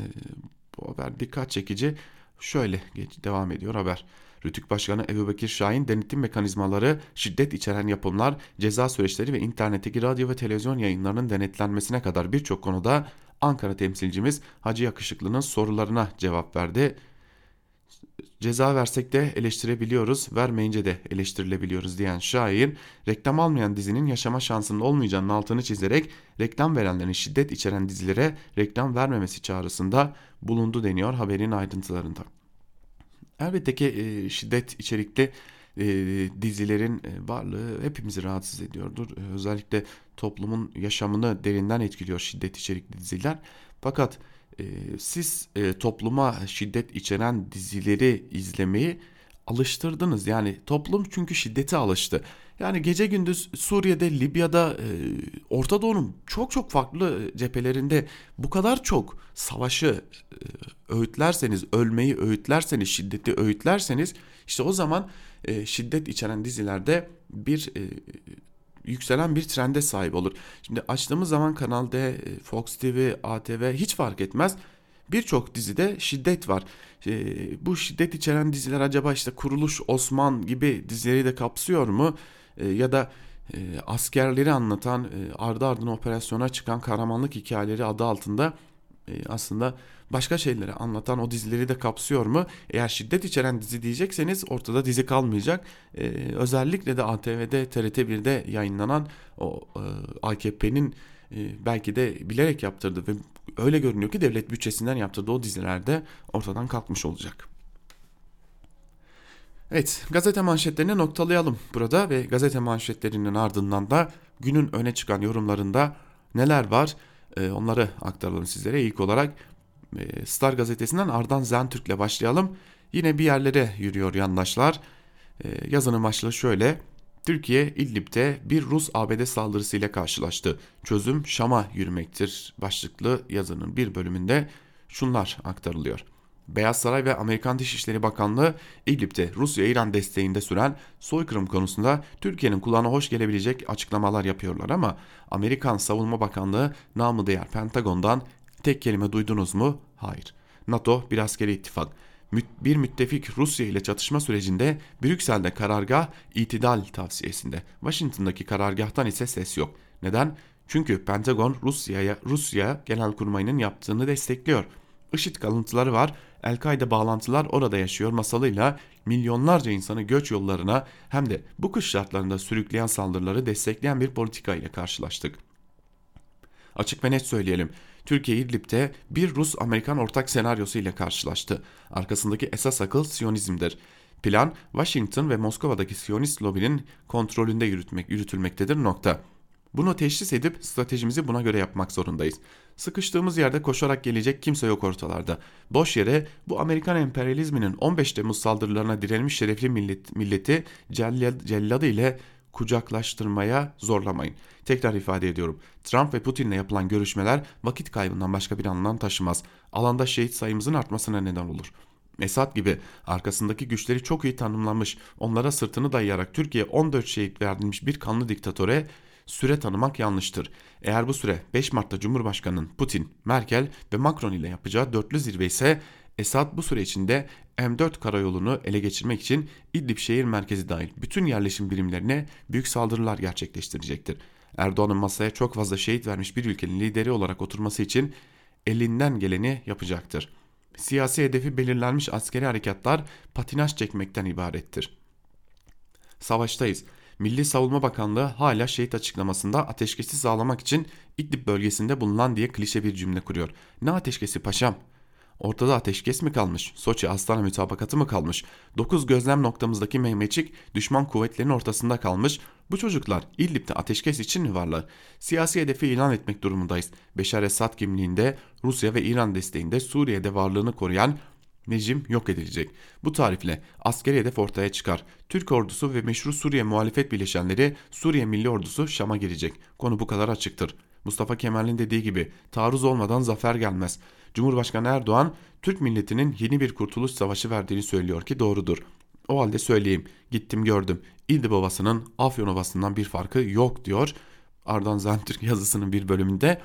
bu haber dikkat çekici. Şöyle devam ediyor haber. Rütük Başkanı Ebu Bekir Şahin denetim mekanizmaları, şiddet içeren yapımlar, ceza süreçleri ve internetteki radyo ve televizyon yayınlarının denetlenmesine kadar birçok konuda Ankara temsilcimiz Hacı Yakışıklı'nın sorularına cevap verdi. Ceza versek de eleştirebiliyoruz, vermeyince de eleştirilebiliyoruz diyen Şahin, reklam almayan dizinin yaşama şansının olmayacağının altını çizerek reklam verenlerin şiddet içeren dizilere reklam vermemesi çağrısında bulundu deniyor haberin ayrıntılarında. Elbette ki e, şiddet içerikli e, dizilerin e, varlığı hepimizi rahatsız ediyordur. E, özellikle toplumun yaşamını derinden etkiliyor şiddet içerikli diziler. Fakat e, siz e, topluma şiddet içeren dizileri izlemeyi alıştırdınız. Yani toplum çünkü şiddete alıştı. Yani gece gündüz Suriye'de, Libya'da, e, Orta Doğu'nun çok çok farklı cephelerinde bu kadar çok savaşı e, öğütlerseniz, ölmeyi öğütlerseniz, şiddeti öğütlerseniz işte o zaman e, şiddet içeren dizilerde bir e, yükselen bir trende sahip olur. Şimdi açtığımız zaman Kanal D, e, Fox TV, ATV hiç fark etmez. Birçok dizide şiddet var. E, bu şiddet içeren diziler acaba işte Kuruluş Osman gibi dizileri de kapsıyor mu? E, ya da e, askerleri anlatan e, ardı ardına operasyona çıkan kahramanlık hikayeleri adı altında e, aslında başka şeyleri anlatan o dizileri de kapsıyor mu? Eğer şiddet içeren dizi diyecekseniz ortada dizi kalmayacak. Ee, özellikle de ATV'de TRT1'de yayınlanan o e, AKP'nin e, belki de bilerek yaptırdı ve öyle görünüyor ki devlet bütçesinden yaptırdığı o dizilerde ortadan kalkmış olacak. Evet gazete manşetlerini noktalayalım burada ve gazete manşetlerinin ardından da günün öne çıkan yorumlarında neler var e, onları aktaralım sizlere. İlk olarak e, Star gazetesinden Ardan Zentürk'le başlayalım. Yine bir yerlere yürüyor yandaşlar. E, yazının başlığı şöyle. Türkiye İdlib'de bir Rus ABD saldırısıyla karşılaştı. Çözüm Şam'a yürümektir başlıklı yazının bir bölümünde şunlar aktarılıyor. Beyaz Saray ve Amerikan Dışişleri Bakanlığı İdlib'de Rusya-İran desteğinde süren soykırım konusunda Türkiye'nin kulağına hoş gelebilecek açıklamalar yapıyorlar ama Amerikan Savunma Bakanlığı namı değer Pentagon'dan tek kelime duydunuz mu? Hayır. NATO bir askeri ittifak. Bir müttefik Rusya ile çatışma sürecinde Brüksel'de karargah itidal tavsiyesinde. Washington'daki karargahtan ise ses yok. Neden? Çünkü Pentagon Rusya'ya Rusya Genelkurmayı'nın yaptığını destekliyor. IŞİD kalıntıları var. El-Kaide bağlantılar orada yaşıyor masalıyla milyonlarca insanı göç yollarına hem de bu kış şartlarında sürükleyen saldırıları destekleyen bir politika ile karşılaştık. Açık ve net söyleyelim. Türkiye İdlib'de bir Rus-Amerikan ortak senaryosu ile karşılaştı. Arkasındaki esas akıl Siyonizmdir. Plan Washington ve Moskova'daki Siyonist lobinin kontrolünde yürütmek, yürütülmektedir nokta. Bunu teşhis edip stratejimizi buna göre yapmak zorundayız. Sıkıştığımız yerde koşarak gelecek kimse yok ortalarda. Boş yere bu Amerikan emperyalizminin 15 Temmuz saldırılarına direnmiş şerefli millet, milleti celladı ile kucaklaştırmaya zorlamayın. Tekrar ifade ediyorum. Trump ve Putin'le yapılan görüşmeler vakit kaybından başka bir anlam taşımaz. Alanda şehit sayımızın artmasına neden olur. Esad gibi arkasındaki güçleri çok iyi tanımlanmış, onlara sırtını dayayarak Türkiye 14 şehit verilmiş bir kanlı diktatöre süre tanımak yanlıştır. Eğer bu süre 5 Mart'ta Cumhurbaşkanı'nın Putin, Merkel ve Macron ile yapacağı dörtlü zirve ise Esad bu süre içinde M4 karayolunu ele geçirmek için İdlib şehir merkezi dahil bütün yerleşim birimlerine büyük saldırılar gerçekleştirecektir. Erdoğan'ın masaya çok fazla şehit vermiş bir ülkenin lideri olarak oturması için elinden geleni yapacaktır. Siyasi hedefi belirlenmiş askeri harekatlar patinaj çekmekten ibarettir. Savaştayız. Milli Savunma Bakanlığı hala şehit açıklamasında ateşkesi sağlamak için İdlib bölgesinde bulunan diye klişe bir cümle kuruyor. Ne ateşkesi paşam? Ortada ateşkes mi kalmış? Soçi Astana mütabakatı mı kalmış? 9 gözlem noktamızdaki Mehmetçik düşman kuvvetlerinin ortasında kalmış. Bu çocuklar İdlib'de ateşkes için mi varlar? Siyasi hedefi ilan etmek durumundayız. Beşar Esad kimliğinde Rusya ve İran desteğinde Suriye'de varlığını koruyan rejim yok edilecek. Bu tarifle askeri hedef ortaya çıkar. Türk ordusu ve meşru Suriye muhalefet bileşenleri Suriye Milli Ordusu Şam'a girecek. Konu bu kadar açıktır. Mustafa Kemal'in dediği gibi taarruz olmadan zafer gelmez. Cumhurbaşkanı Erdoğan Türk milletinin yeni bir kurtuluş savaşı verdiğini söylüyor ki doğrudur. O halde söyleyeyim gittim gördüm İdlib Ovası'nın Afyon Ovası'ndan bir farkı yok diyor. Ardan Zentürk yazısının bir bölümünde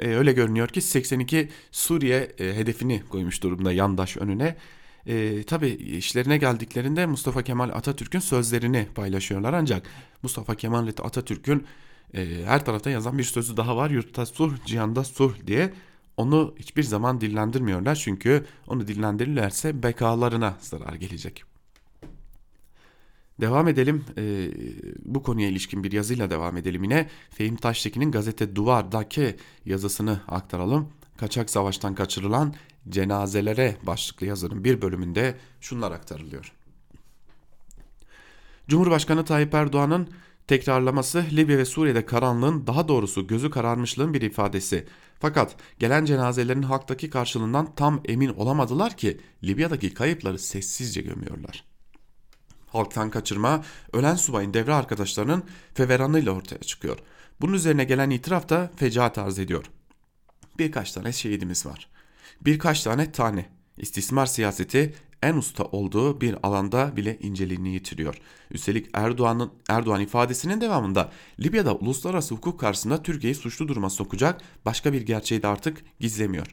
e, öyle görünüyor ki 82 Suriye e, hedefini koymuş durumda yandaş önüne. E, Tabi işlerine geldiklerinde Mustafa Kemal Atatürk'ün sözlerini paylaşıyorlar ancak Mustafa Kemal Atatürk'ün e, her tarafta yazan bir sözü daha var yurtta sulh cihanda sulh diye onu hiçbir zaman dillendirmiyorlar çünkü onu dillendirirlerse bekalarına zarar gelecek. Devam edelim e, bu konuya ilişkin bir yazıyla devam edelim yine. Fehim Taştekin'in gazete Duvar'daki yazısını aktaralım. Kaçak savaştan kaçırılan cenazelere başlıklı yazının bir bölümünde şunlar aktarılıyor. Cumhurbaşkanı Tayyip Erdoğan'ın tekrarlaması Libya ve Suriye'de karanlığın daha doğrusu gözü kararmışlığın bir ifadesi. Fakat gelen cenazelerin halktaki karşılığından tam emin olamadılar ki Libya'daki kayıpları sessizce gömüyorlar. Halktan kaçırma ölen subayın devre arkadaşlarının feveranıyla ortaya çıkıyor. Bunun üzerine gelen itiraf da fecaat arz ediyor. Birkaç tane şehidimiz var. Birkaç tane tane. İstismar siyaseti en usta olduğu bir alanda bile inceliğini yitiriyor. Üstelik Erdoğan'ın Erdoğan ifadesinin devamında Libya'da uluslararası hukuk karşısında Türkiye'yi suçlu duruma sokacak başka bir gerçeği de artık gizlemiyor.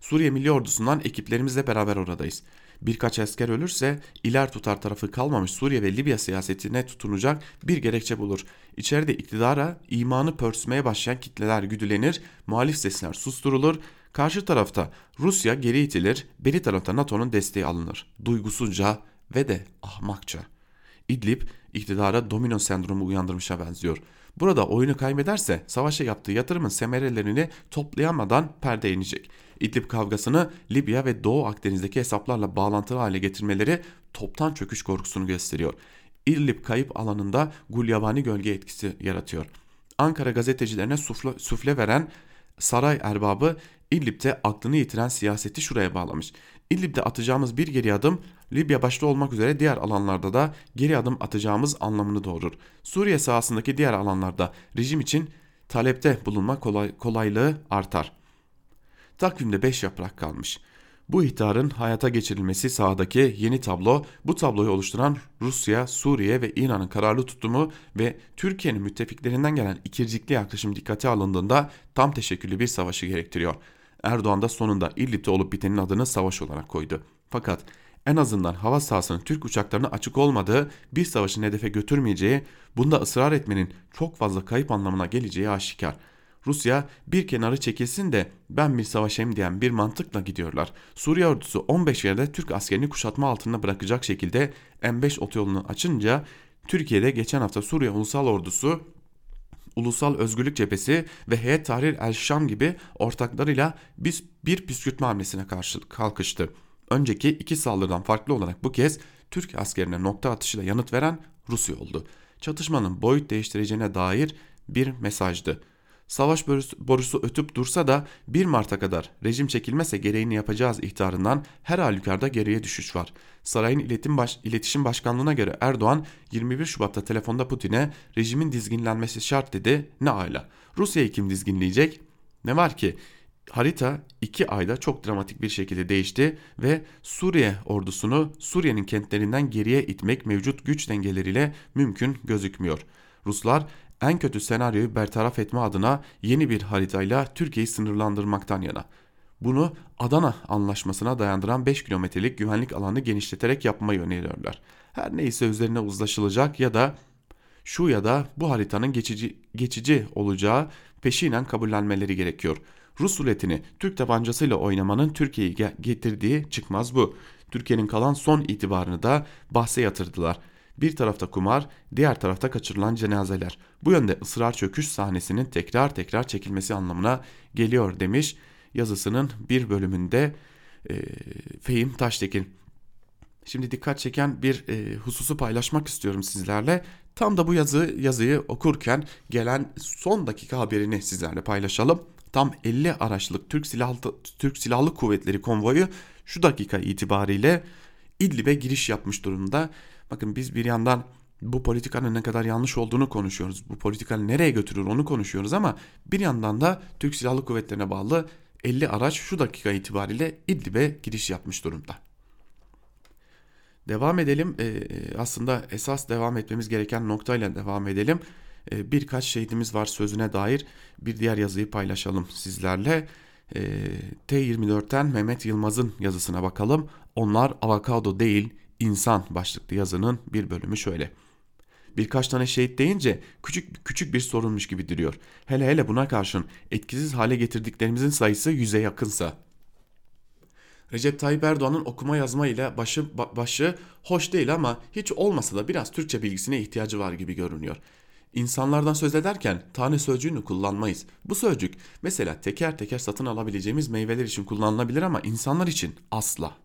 Suriye Milli Ordusu'ndan ekiplerimizle beraber oradayız. Birkaç asker ölürse iler tutar tarafı kalmamış Suriye ve Libya siyasetine tutunacak bir gerekçe bulur. İçeride iktidara imanı pörsümeye başlayan kitleler güdülenir, muhalif sesler susturulur, karşı tarafta Rusya geri itilir, beri tarafta NATO'nun desteği alınır. Duygusuzca ve de ahmakça. İdlib iktidara domino sendromu uyandırmışa benziyor. Burada oyunu kaybederse savaşa yaptığı yatırımın semerelerini toplayamadan perde inecek. İdlib kavgasını Libya ve Doğu Akdeniz'deki hesaplarla bağlantılı hale getirmeleri toptan çöküş korkusunu gösteriyor. İdlib kayıp alanında gulyabani gölge etkisi yaratıyor. Ankara gazetecilerine sufle, sufle veren saray erbabı İdlib'de aklını yitiren siyaseti şuraya bağlamış. İdlib'de atacağımız bir geri adım Libya başta olmak üzere diğer alanlarda da geri adım atacağımız anlamını doğurur. Suriye sahasındaki diğer alanlarda rejim için talepte bulunma kolay, kolaylığı artar. Takvimde 5 yaprak kalmış. Bu ihtarın hayata geçirilmesi sahadaki yeni tablo, bu tabloyu oluşturan Rusya, Suriye ve İran'ın kararlı tutumu ve Türkiye'nin müttefiklerinden gelen ikircikli yaklaşım dikkate alındığında tam teşekküllü bir savaşı gerektiriyor. Erdoğan da sonunda İdlib'de olup bitenin adını savaş olarak koydu. Fakat en azından hava sahasının Türk uçaklarına açık olmadığı, bir savaşın hedefe götürmeyeceği, bunda ısrar etmenin çok fazla kayıp anlamına geleceği aşikar. Rusya bir kenarı çekilsin de ben bir savaşayım diyen bir mantıkla gidiyorlar. Suriye ordusu 15 yerde Türk askerini kuşatma altında bırakacak şekilde M5 otoyolunu açınca Türkiye'de geçen hafta Suriye Ulusal Ordusu Ulusal Özgürlük Cephesi ve Heyet Tahrir El Şam gibi ortaklarıyla biz bir püskürtme hamlesine karşı kalkıştı. Önceki iki saldırıdan farklı olarak bu kez Türk askerine nokta atışıyla yanıt veren Rusya oldu. Çatışmanın boyut değiştireceğine dair bir mesajdı. Savaş borusu ötüp dursa da 1 Mart'a kadar rejim çekilmezse gereğini yapacağız ihtarından her halükarda geriye düşüş var. Sarayın iletim baş, iletişim başkanlığına göre Erdoğan 21 Şubat'ta telefonda Putin'e rejimin dizginlenmesi şart dedi. Ne ala. Rusya'yı kim dizginleyecek? Ne var ki harita 2 ayda çok dramatik bir şekilde değişti ve Suriye ordusunu Suriye'nin kentlerinden geriye itmek mevcut güç dengeleriyle mümkün gözükmüyor. Ruslar en kötü senaryoyu bertaraf etme adına yeni bir haritayla Türkiye'yi sınırlandırmaktan yana. Bunu Adana Anlaşması'na dayandıran 5 kilometrelik güvenlik alanını genişleterek yapmayı öneriyorlar. Her neyse üzerine uzlaşılacak ya da şu ya da bu haritanın geçici, geçici olacağı peşinen kabullenmeleri gerekiyor. Rus ruletini Türk tabancasıyla oynamanın Türkiye'yi getirdiği çıkmaz bu. Türkiye'nin kalan son itibarını da bahse yatırdılar. Bir tarafta kumar, diğer tarafta kaçırılan cenazeler. Bu yönde ısrar çöküş sahnesinin tekrar tekrar çekilmesi anlamına geliyor demiş yazısının bir bölümünde e, Fehim Taştekin. Şimdi dikkat çeken bir e, hususu paylaşmak istiyorum sizlerle. Tam da bu yazı yazıyı okurken gelen son dakika haberini sizlerle paylaşalım. Tam 50 araçlık Türk Silahlı Türk Silahlı Kuvvetleri konvoyu şu dakika itibariyle İdlib'e giriş yapmış durumda. Bakın biz bir yandan bu politikanın ne kadar yanlış olduğunu konuşuyoruz. Bu politikanın nereye götürür onu konuşuyoruz ama bir yandan da Türk Silahlı Kuvvetleri'ne bağlı 50 araç şu dakika itibariyle İdlib'e giriş yapmış durumda. Devam edelim. Ee, aslında esas devam etmemiz gereken noktayla devam edelim. Ee, birkaç şehidimiz var sözüne dair bir diğer yazıyı paylaşalım sizlerle. Ee, T24'ten Mehmet Yılmaz'ın yazısına bakalım. Onlar avokado değil insan başlıklı yazının bir bölümü şöyle. Birkaç tane şehit deyince küçük küçük bir sorunmuş gibi duruyor. Hele hele buna karşın etkisiz hale getirdiklerimizin sayısı yüze yakınsa. Recep Tayyip Erdoğan'ın okuma yazma ile başı başı hoş değil ama hiç olmasa da biraz Türkçe bilgisine ihtiyacı var gibi görünüyor. İnsanlardan söz ederken tane sözcüğünü kullanmayız. Bu sözcük mesela teker teker satın alabileceğimiz meyveler için kullanılabilir ama insanlar için asla.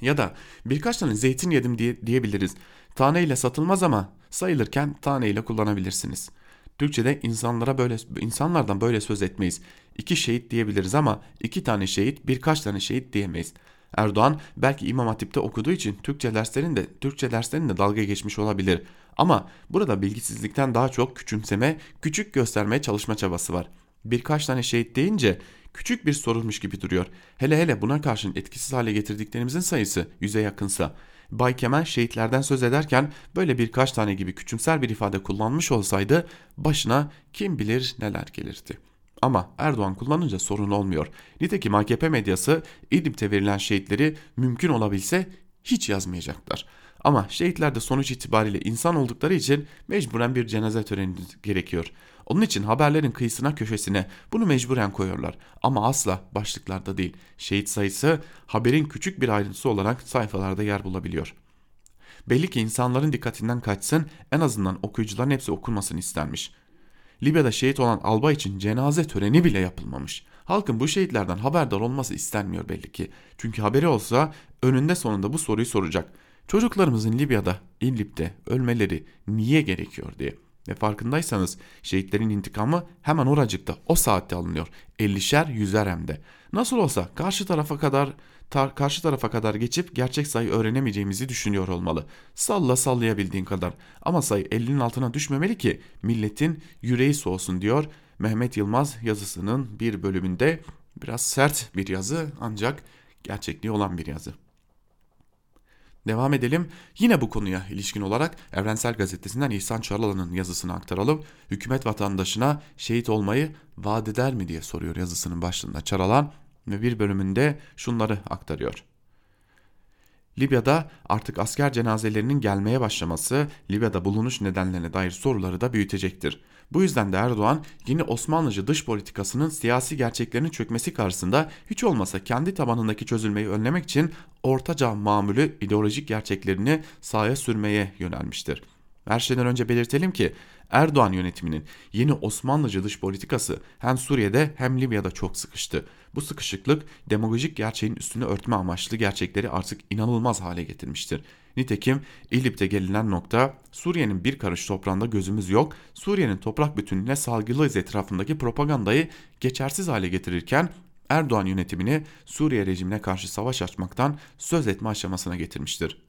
Ya da birkaç tane zeytin yedim diye, diyebiliriz. Tane ile satılmaz ama sayılırken tane ile kullanabilirsiniz. Türkçe'de insanlara böyle insanlardan böyle söz etmeyiz. İki şehit diyebiliriz ama iki tane şehit birkaç tane şehit diyemeyiz. Erdoğan belki İmam Hatip'te okuduğu için Türkçe derslerinde Türkçe derslerinde dalga geçmiş olabilir. Ama burada bilgisizlikten daha çok küçümseme, küçük göstermeye çalışma çabası var. Birkaç tane şehit deyince küçük bir sorunmuş gibi duruyor. Hele hele buna karşın etkisiz hale getirdiklerimizin sayısı yüze yakınsa. Bay Kemal şehitlerden söz ederken böyle birkaç tane gibi küçümser bir ifade kullanmış olsaydı başına kim bilir neler gelirdi. Ama Erdoğan kullanınca sorun olmuyor. Nitekim AKP medyası İdlib'te verilen şehitleri mümkün olabilse hiç yazmayacaklar. Ama şehitler de sonuç itibariyle insan oldukları için mecburen bir cenaze töreni gerekiyor. Onun için haberlerin kıyısına köşesine bunu mecburen koyuyorlar. Ama asla başlıklarda değil. Şehit sayısı haberin küçük bir ayrıntısı olarak sayfalarda yer bulabiliyor. Belli ki insanların dikkatinden kaçsın en azından okuyucuların hepsi okunmasını istenmiş. Libya'da şehit olan albay için cenaze töreni bile yapılmamış. Halkın bu şehitlerden haberdar olması istenmiyor belli ki. Çünkü haberi olsa önünde sonunda bu soruyu soracak. Çocuklarımızın Libya'da, İdlib'de ölmeleri niye gerekiyor diye. Ve farkındaysanız şehitlerin intikamı hemen oracıkta o saatte alınıyor. 50'şer yüzer hem. Nasıl olsa karşı tarafa kadar tar karşı tarafa kadar geçip gerçek sayı öğrenemeyeceğimizi düşünüyor olmalı. Salla sallayabildiğin kadar. Ama sayı 50'nin altına düşmemeli ki milletin yüreği soğusun diyor Mehmet Yılmaz yazısının bir bölümünde. Biraz sert bir yazı ancak gerçekliği olan bir yazı. Devam edelim. Yine bu konuya ilişkin olarak Evrensel Gazetesi'nden İhsan Çaralan'ın yazısını aktaralım. Hükümet vatandaşına şehit olmayı vaat eder mi diye soruyor yazısının başlığında Çaralan ve bir bölümünde şunları aktarıyor. Libya'da artık asker cenazelerinin gelmeye başlaması Libya'da bulunuş nedenlerine dair soruları da büyütecektir. Bu yüzden de Erdoğan yeni Osmanlıcı dış politikasının siyasi gerçeklerinin çökmesi karşısında hiç olmasa kendi tabanındaki çözülmeyi önlemek için ortaca mamülü ideolojik gerçeklerini sahaya sürmeye yönelmiştir. Her şeyden önce belirtelim ki Erdoğan yönetiminin yeni Osmanlıcı dış politikası hem Suriye'de hem Libya'da çok sıkıştı. Bu sıkışıklık demagojik gerçeğin üstünü örtme amaçlı gerçekleri artık inanılmaz hale getirmiştir. Nitekim İdlib'de gelinen nokta Suriye'nin bir karış toprağında gözümüz yok, Suriye'nin toprak bütünlüğüne salgılıyız etrafındaki propagandayı geçersiz hale getirirken Erdoğan yönetimini Suriye rejimine karşı savaş açmaktan söz etme aşamasına getirmiştir.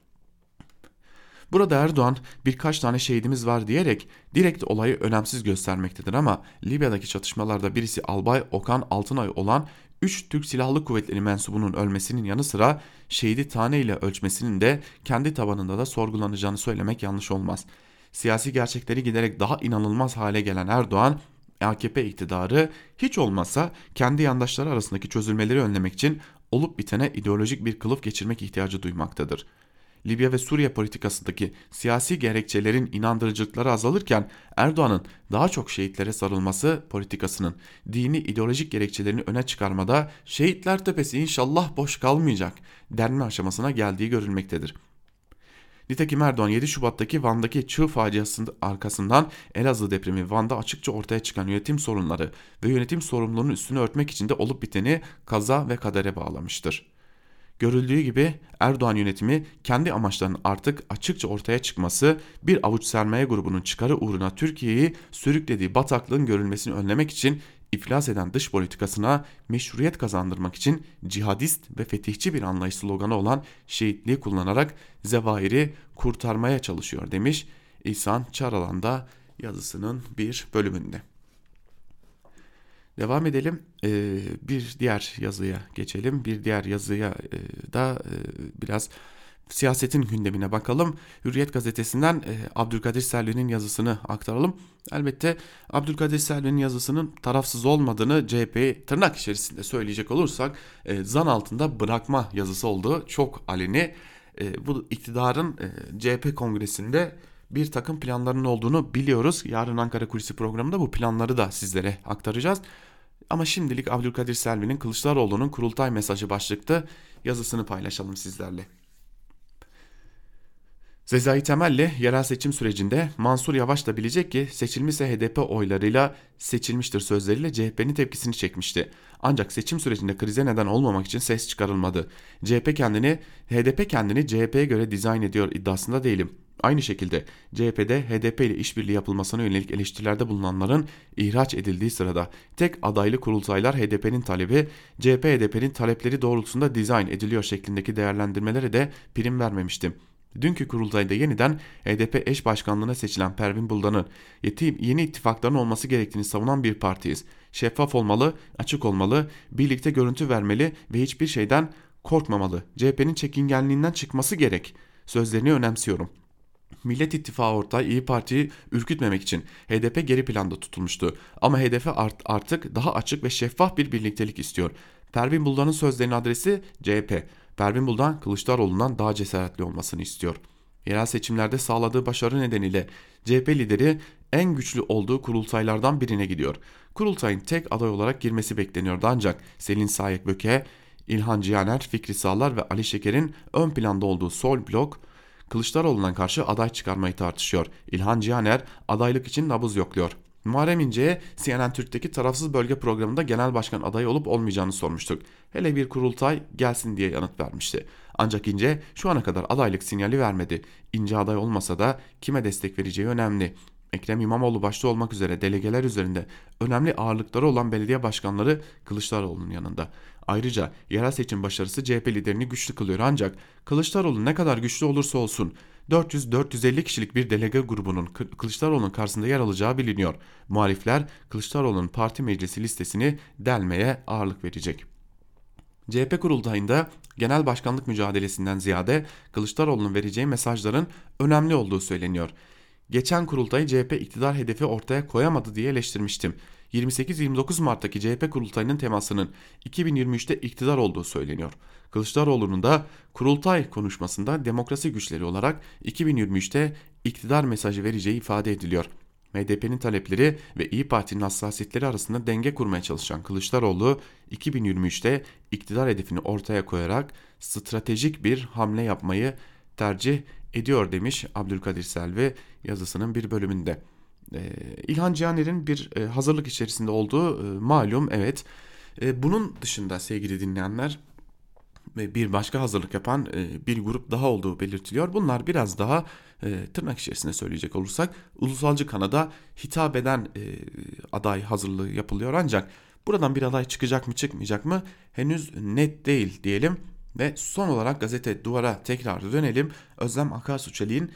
Burada Erdoğan birkaç tane şehidimiz var diyerek direkt olayı önemsiz göstermektedir ama Libya'daki çatışmalarda birisi Albay Okan Altınay olan 3 Türk Silahlı Kuvvetleri mensubunun ölmesinin yanı sıra şehidi tane ile ölçmesinin de kendi tabanında da sorgulanacağını söylemek yanlış olmaz. Siyasi gerçekleri giderek daha inanılmaz hale gelen Erdoğan, AKP iktidarı hiç olmazsa kendi yandaşları arasındaki çözülmeleri önlemek için olup bitene ideolojik bir kılıf geçirmek ihtiyacı duymaktadır.'' Libya ve Suriye politikasındaki siyasi gerekçelerin inandırıcılıkları azalırken Erdoğan'ın daha çok şehitlere sarılması politikasının dini ideolojik gerekçelerini öne çıkarmada şehitler tepesi inşallah boş kalmayacak denme aşamasına geldiği görülmektedir. Nitekim Erdoğan 7 Şubat'taki Van'daki çığ faciasının arkasından Elazığ depremi Van'da açıkça ortaya çıkan yönetim sorunları ve yönetim sorumluluğunun üstünü örtmek için de olup biteni kaza ve kadere bağlamıştır. Görüldüğü gibi Erdoğan yönetimi kendi amaçlarının artık açıkça ortaya çıkması, bir avuç sermaye grubunun çıkarı uğruna Türkiye'yi sürüklediği bataklığın görülmesini önlemek için iflas eden dış politikasına meşruiyet kazandırmak için cihadist ve fetihçi bir anlayış sloganı olan şehitliği kullanarak zevairi kurtarmaya çalışıyor demiş İhsan Çaralan'da yazısının bir bölümünde. Devam edelim. Ee, bir diğer yazıya geçelim. Bir diğer yazıya e, da e, biraz siyasetin gündemine bakalım. Hürriyet gazetesinden e, Abdülkadir Selvi'nin yazısını aktaralım. Elbette Abdülkadir Selvi'nin yazısının tarafsız olmadığını CHP tırnak içerisinde söyleyecek olursak e, zan altında bırakma yazısı olduğu çok aleni. E, bu iktidarın e, CHP kongresinde bir takım planların olduğunu biliyoruz. Yarın Ankara Kulisi programında bu planları da sizlere aktaracağız. Ama şimdilik Abdülkadir Selvi'nin Kılıçdaroğlu'nun kurultay mesajı başlıkta yazısını paylaşalım sizlerle. Sezai Temel'le yerel seçim sürecinde Mansur Yavaş da bilecek ki seçilmişse HDP oylarıyla seçilmiştir sözleriyle CHP'nin tepkisini çekmişti. Ancak seçim sürecinde krize neden olmamak için ses çıkarılmadı. CHP kendini, HDP kendini CHP'ye göre dizayn ediyor iddiasında değilim. Aynı şekilde CHP'de HDP ile işbirliği yapılmasına yönelik eleştirilerde bulunanların ihraç edildiği sırada tek adaylı kurultaylar HDP'nin talebi, CHP HDP'nin talepleri doğrultusunda dizayn ediliyor şeklindeki değerlendirmelere de prim vermemiştim. Dünkü kurultayda yeniden HDP eş başkanlığına seçilen Pervin Buldan'ın yeni ittifakların olması gerektiğini savunan bir partiyiz. Şeffaf olmalı, açık olmalı, birlikte görüntü vermeli ve hiçbir şeyden korkmamalı. CHP'nin çekingenliğinden çıkması gerek. Sözlerini önemsiyorum. Millet İttifakı ortağı İyi Parti'yi ürkütmemek için HDP geri planda tutulmuştu. Ama HDP art artık daha açık ve şeffaf bir birliktelik istiyor. Pervin Buldan'ın sözlerinin adresi CHP. Pervin Buldan Kılıçdaroğlu'ndan daha cesaretli olmasını istiyor. Yerel seçimlerde sağladığı başarı nedeniyle CHP lideri en güçlü olduğu kurultaylardan birine gidiyor. Kurultayın tek aday olarak girmesi bekleniyordu ancak Selin Sayek Böke, İlhan Cihaner, Fikri Sağlar ve Ali Şeker'in ön planda olduğu sol blok Kılıçdaroğlu'na karşı aday çıkarmayı tartışıyor. İlhan Cihaner adaylık için nabız yokluyor. Muharrem İnce'ye CNN Türk'teki tarafsız bölge programında genel başkan adayı olup olmayacağını sormuştuk. Hele bir kurultay gelsin diye yanıt vermişti. Ancak İnce şu ana kadar adaylık sinyali vermedi. İnce aday olmasa da kime destek vereceği önemli. Ekrem İmamoğlu başta olmak üzere delegeler üzerinde önemli ağırlıkları olan belediye başkanları Kılıçdaroğlu'nun yanında. Ayrıca yerel seçim başarısı CHP liderini güçlü kılıyor ancak Kılıçdaroğlu ne kadar güçlü olursa olsun 400-450 kişilik bir delege grubunun Kılıçdaroğlu'nun karşısında yer alacağı biliniyor. Muhalifler Kılıçdaroğlu'nun parti meclisi listesini delmeye ağırlık verecek. CHP kurultayında genel başkanlık mücadelesinden ziyade Kılıçdaroğlu'nun vereceği mesajların önemli olduğu söyleniyor. Geçen kurultayı CHP iktidar hedefi ortaya koyamadı diye eleştirmiştim. 28-29 Mart'taki CHP kurultayının temasının 2023'te iktidar olduğu söyleniyor. Kılıçdaroğlu'nun da kurultay konuşmasında demokrasi güçleri olarak 2023'te iktidar mesajı vereceği ifade ediliyor. MDP'nin talepleri ve İyi Parti'nin hassasiyetleri arasında denge kurmaya çalışan Kılıçdaroğlu 2023'te iktidar hedefini ortaya koyarak stratejik bir hamle yapmayı tercih ediyor demiş Abdülkadir Selvi yazısının bir bölümünde. Ee, İlhan Cihaner'in bir e, hazırlık içerisinde olduğu e, malum evet. E, bunun dışında sevgili dinleyenler bir başka hazırlık yapan bir grup daha olduğu belirtiliyor. Bunlar biraz daha tırnak içerisinde söyleyecek olursak ulusalcı kanada hitap eden aday hazırlığı yapılıyor ancak buradan bir aday çıkacak mı çıkmayacak mı henüz net değil diyelim. Ve son olarak gazete duvara tekrar dönelim. Özlem Akarsu Çelik'in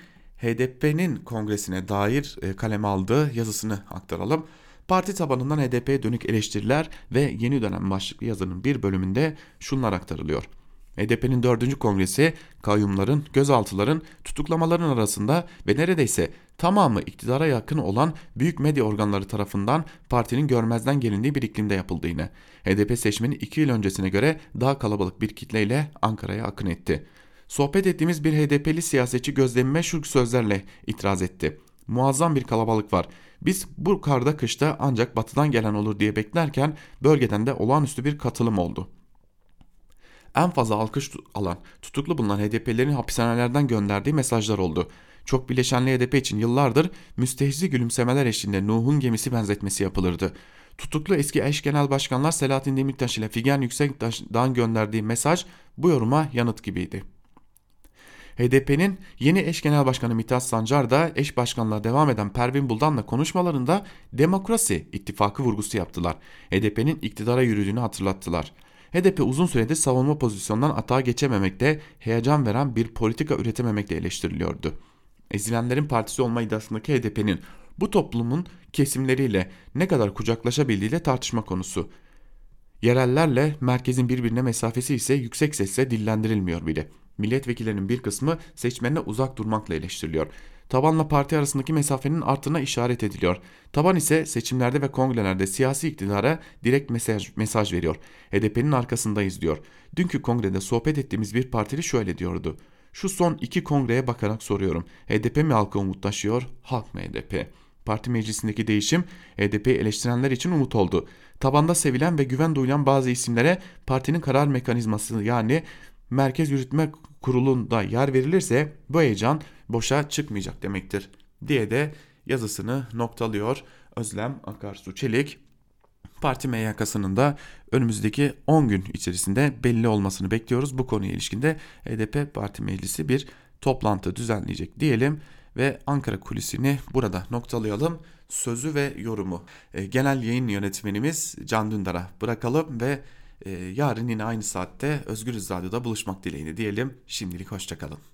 HDP'nin kongresine dair e, kaleme aldığı yazısını aktaralım. Parti tabanından HDP'ye dönük eleştiriler ve yeni dönem başlıklı yazının bir bölümünde şunlar aktarılıyor. HDP'nin 4. kongresi kayyumların, gözaltıların, tutuklamaların arasında ve neredeyse tamamı iktidara yakın olan büyük medya organları tarafından partinin görmezden gelindiği bir iklimde yapıldı yine. HDP seçmeni 2 yıl öncesine göre daha kalabalık bir kitleyle Ankara'ya akın etti. Sohbet ettiğimiz bir HDP'li siyasetçi gözlemime şu sözlerle itiraz etti. Muazzam bir kalabalık var. Biz bu karda kışta ancak batıdan gelen olur diye beklerken bölgeden de olağanüstü bir katılım oldu. En fazla alkış alan, tutuklu bulunan HDP'lerin hapishanelerden gönderdiği mesajlar oldu. Çok bileşenli HDP için yıllardır müstehzi gülümsemeler eşliğinde Nuh'un gemisi benzetmesi yapılırdı. Tutuklu eski eş genel başkanlar Selahattin Demirtaş ile Figen Yüksekdağ'ın gönderdiği mesaj bu yoruma yanıt gibiydi. HDP'nin yeni eş genel başkanı Mithat Sancar da eş başkanlığa devam eden Pervin Buldan'la konuşmalarında demokrasi ittifakı vurgusu yaptılar. HDP'nin iktidara yürüdüğünü hatırlattılar. HDP uzun süredir savunma pozisyondan atağa geçememekte, heyecan veren bir politika üretememekte eleştiriliyordu. Ezilenlerin partisi olma iddiasındaki HDP'nin bu toplumun kesimleriyle ne kadar kucaklaşabildiğiyle tartışma konusu. Yerellerle merkezin birbirine mesafesi ise yüksek sesle dillendirilmiyor bile. Milletvekillerinin bir kısmı seçmenine uzak durmakla eleştiriliyor. Tabanla parti arasındaki mesafenin arttığına işaret ediliyor. Taban ise seçimlerde ve kongrelerde siyasi iktidara direkt mesaj, mesaj veriyor. HDP'nin arkasındayız diyor. Dünkü kongrede sohbet ettiğimiz bir partili şöyle diyordu. Şu son iki kongreye bakarak soruyorum. HDP mi halka umut taşıyor, halk mı HDP? Parti meclisindeki değişim HDP'yi eleştirenler için umut oldu. Tabanda sevilen ve güven duyulan bazı isimlere partinin karar mekanizması yani Merkez Yürütme Kurulu'nda yer verilirse bu heyecan boşa çıkmayacak demektir diye de yazısını noktalıyor Özlem Akarsu Çelik. Parti MYK'sının da önümüzdeki 10 gün içerisinde belli olmasını bekliyoruz. Bu konuya ilişkinde HDP Parti Meclisi bir toplantı düzenleyecek diyelim ve Ankara kulisini burada noktalayalım. Sözü ve yorumu e, genel yayın yönetmenimiz Can Dündar'a bırakalım ve yarın yine aynı saatte Özgürüz Radyo'da buluşmak dileğiyle diyelim. Şimdilik hoşçakalın.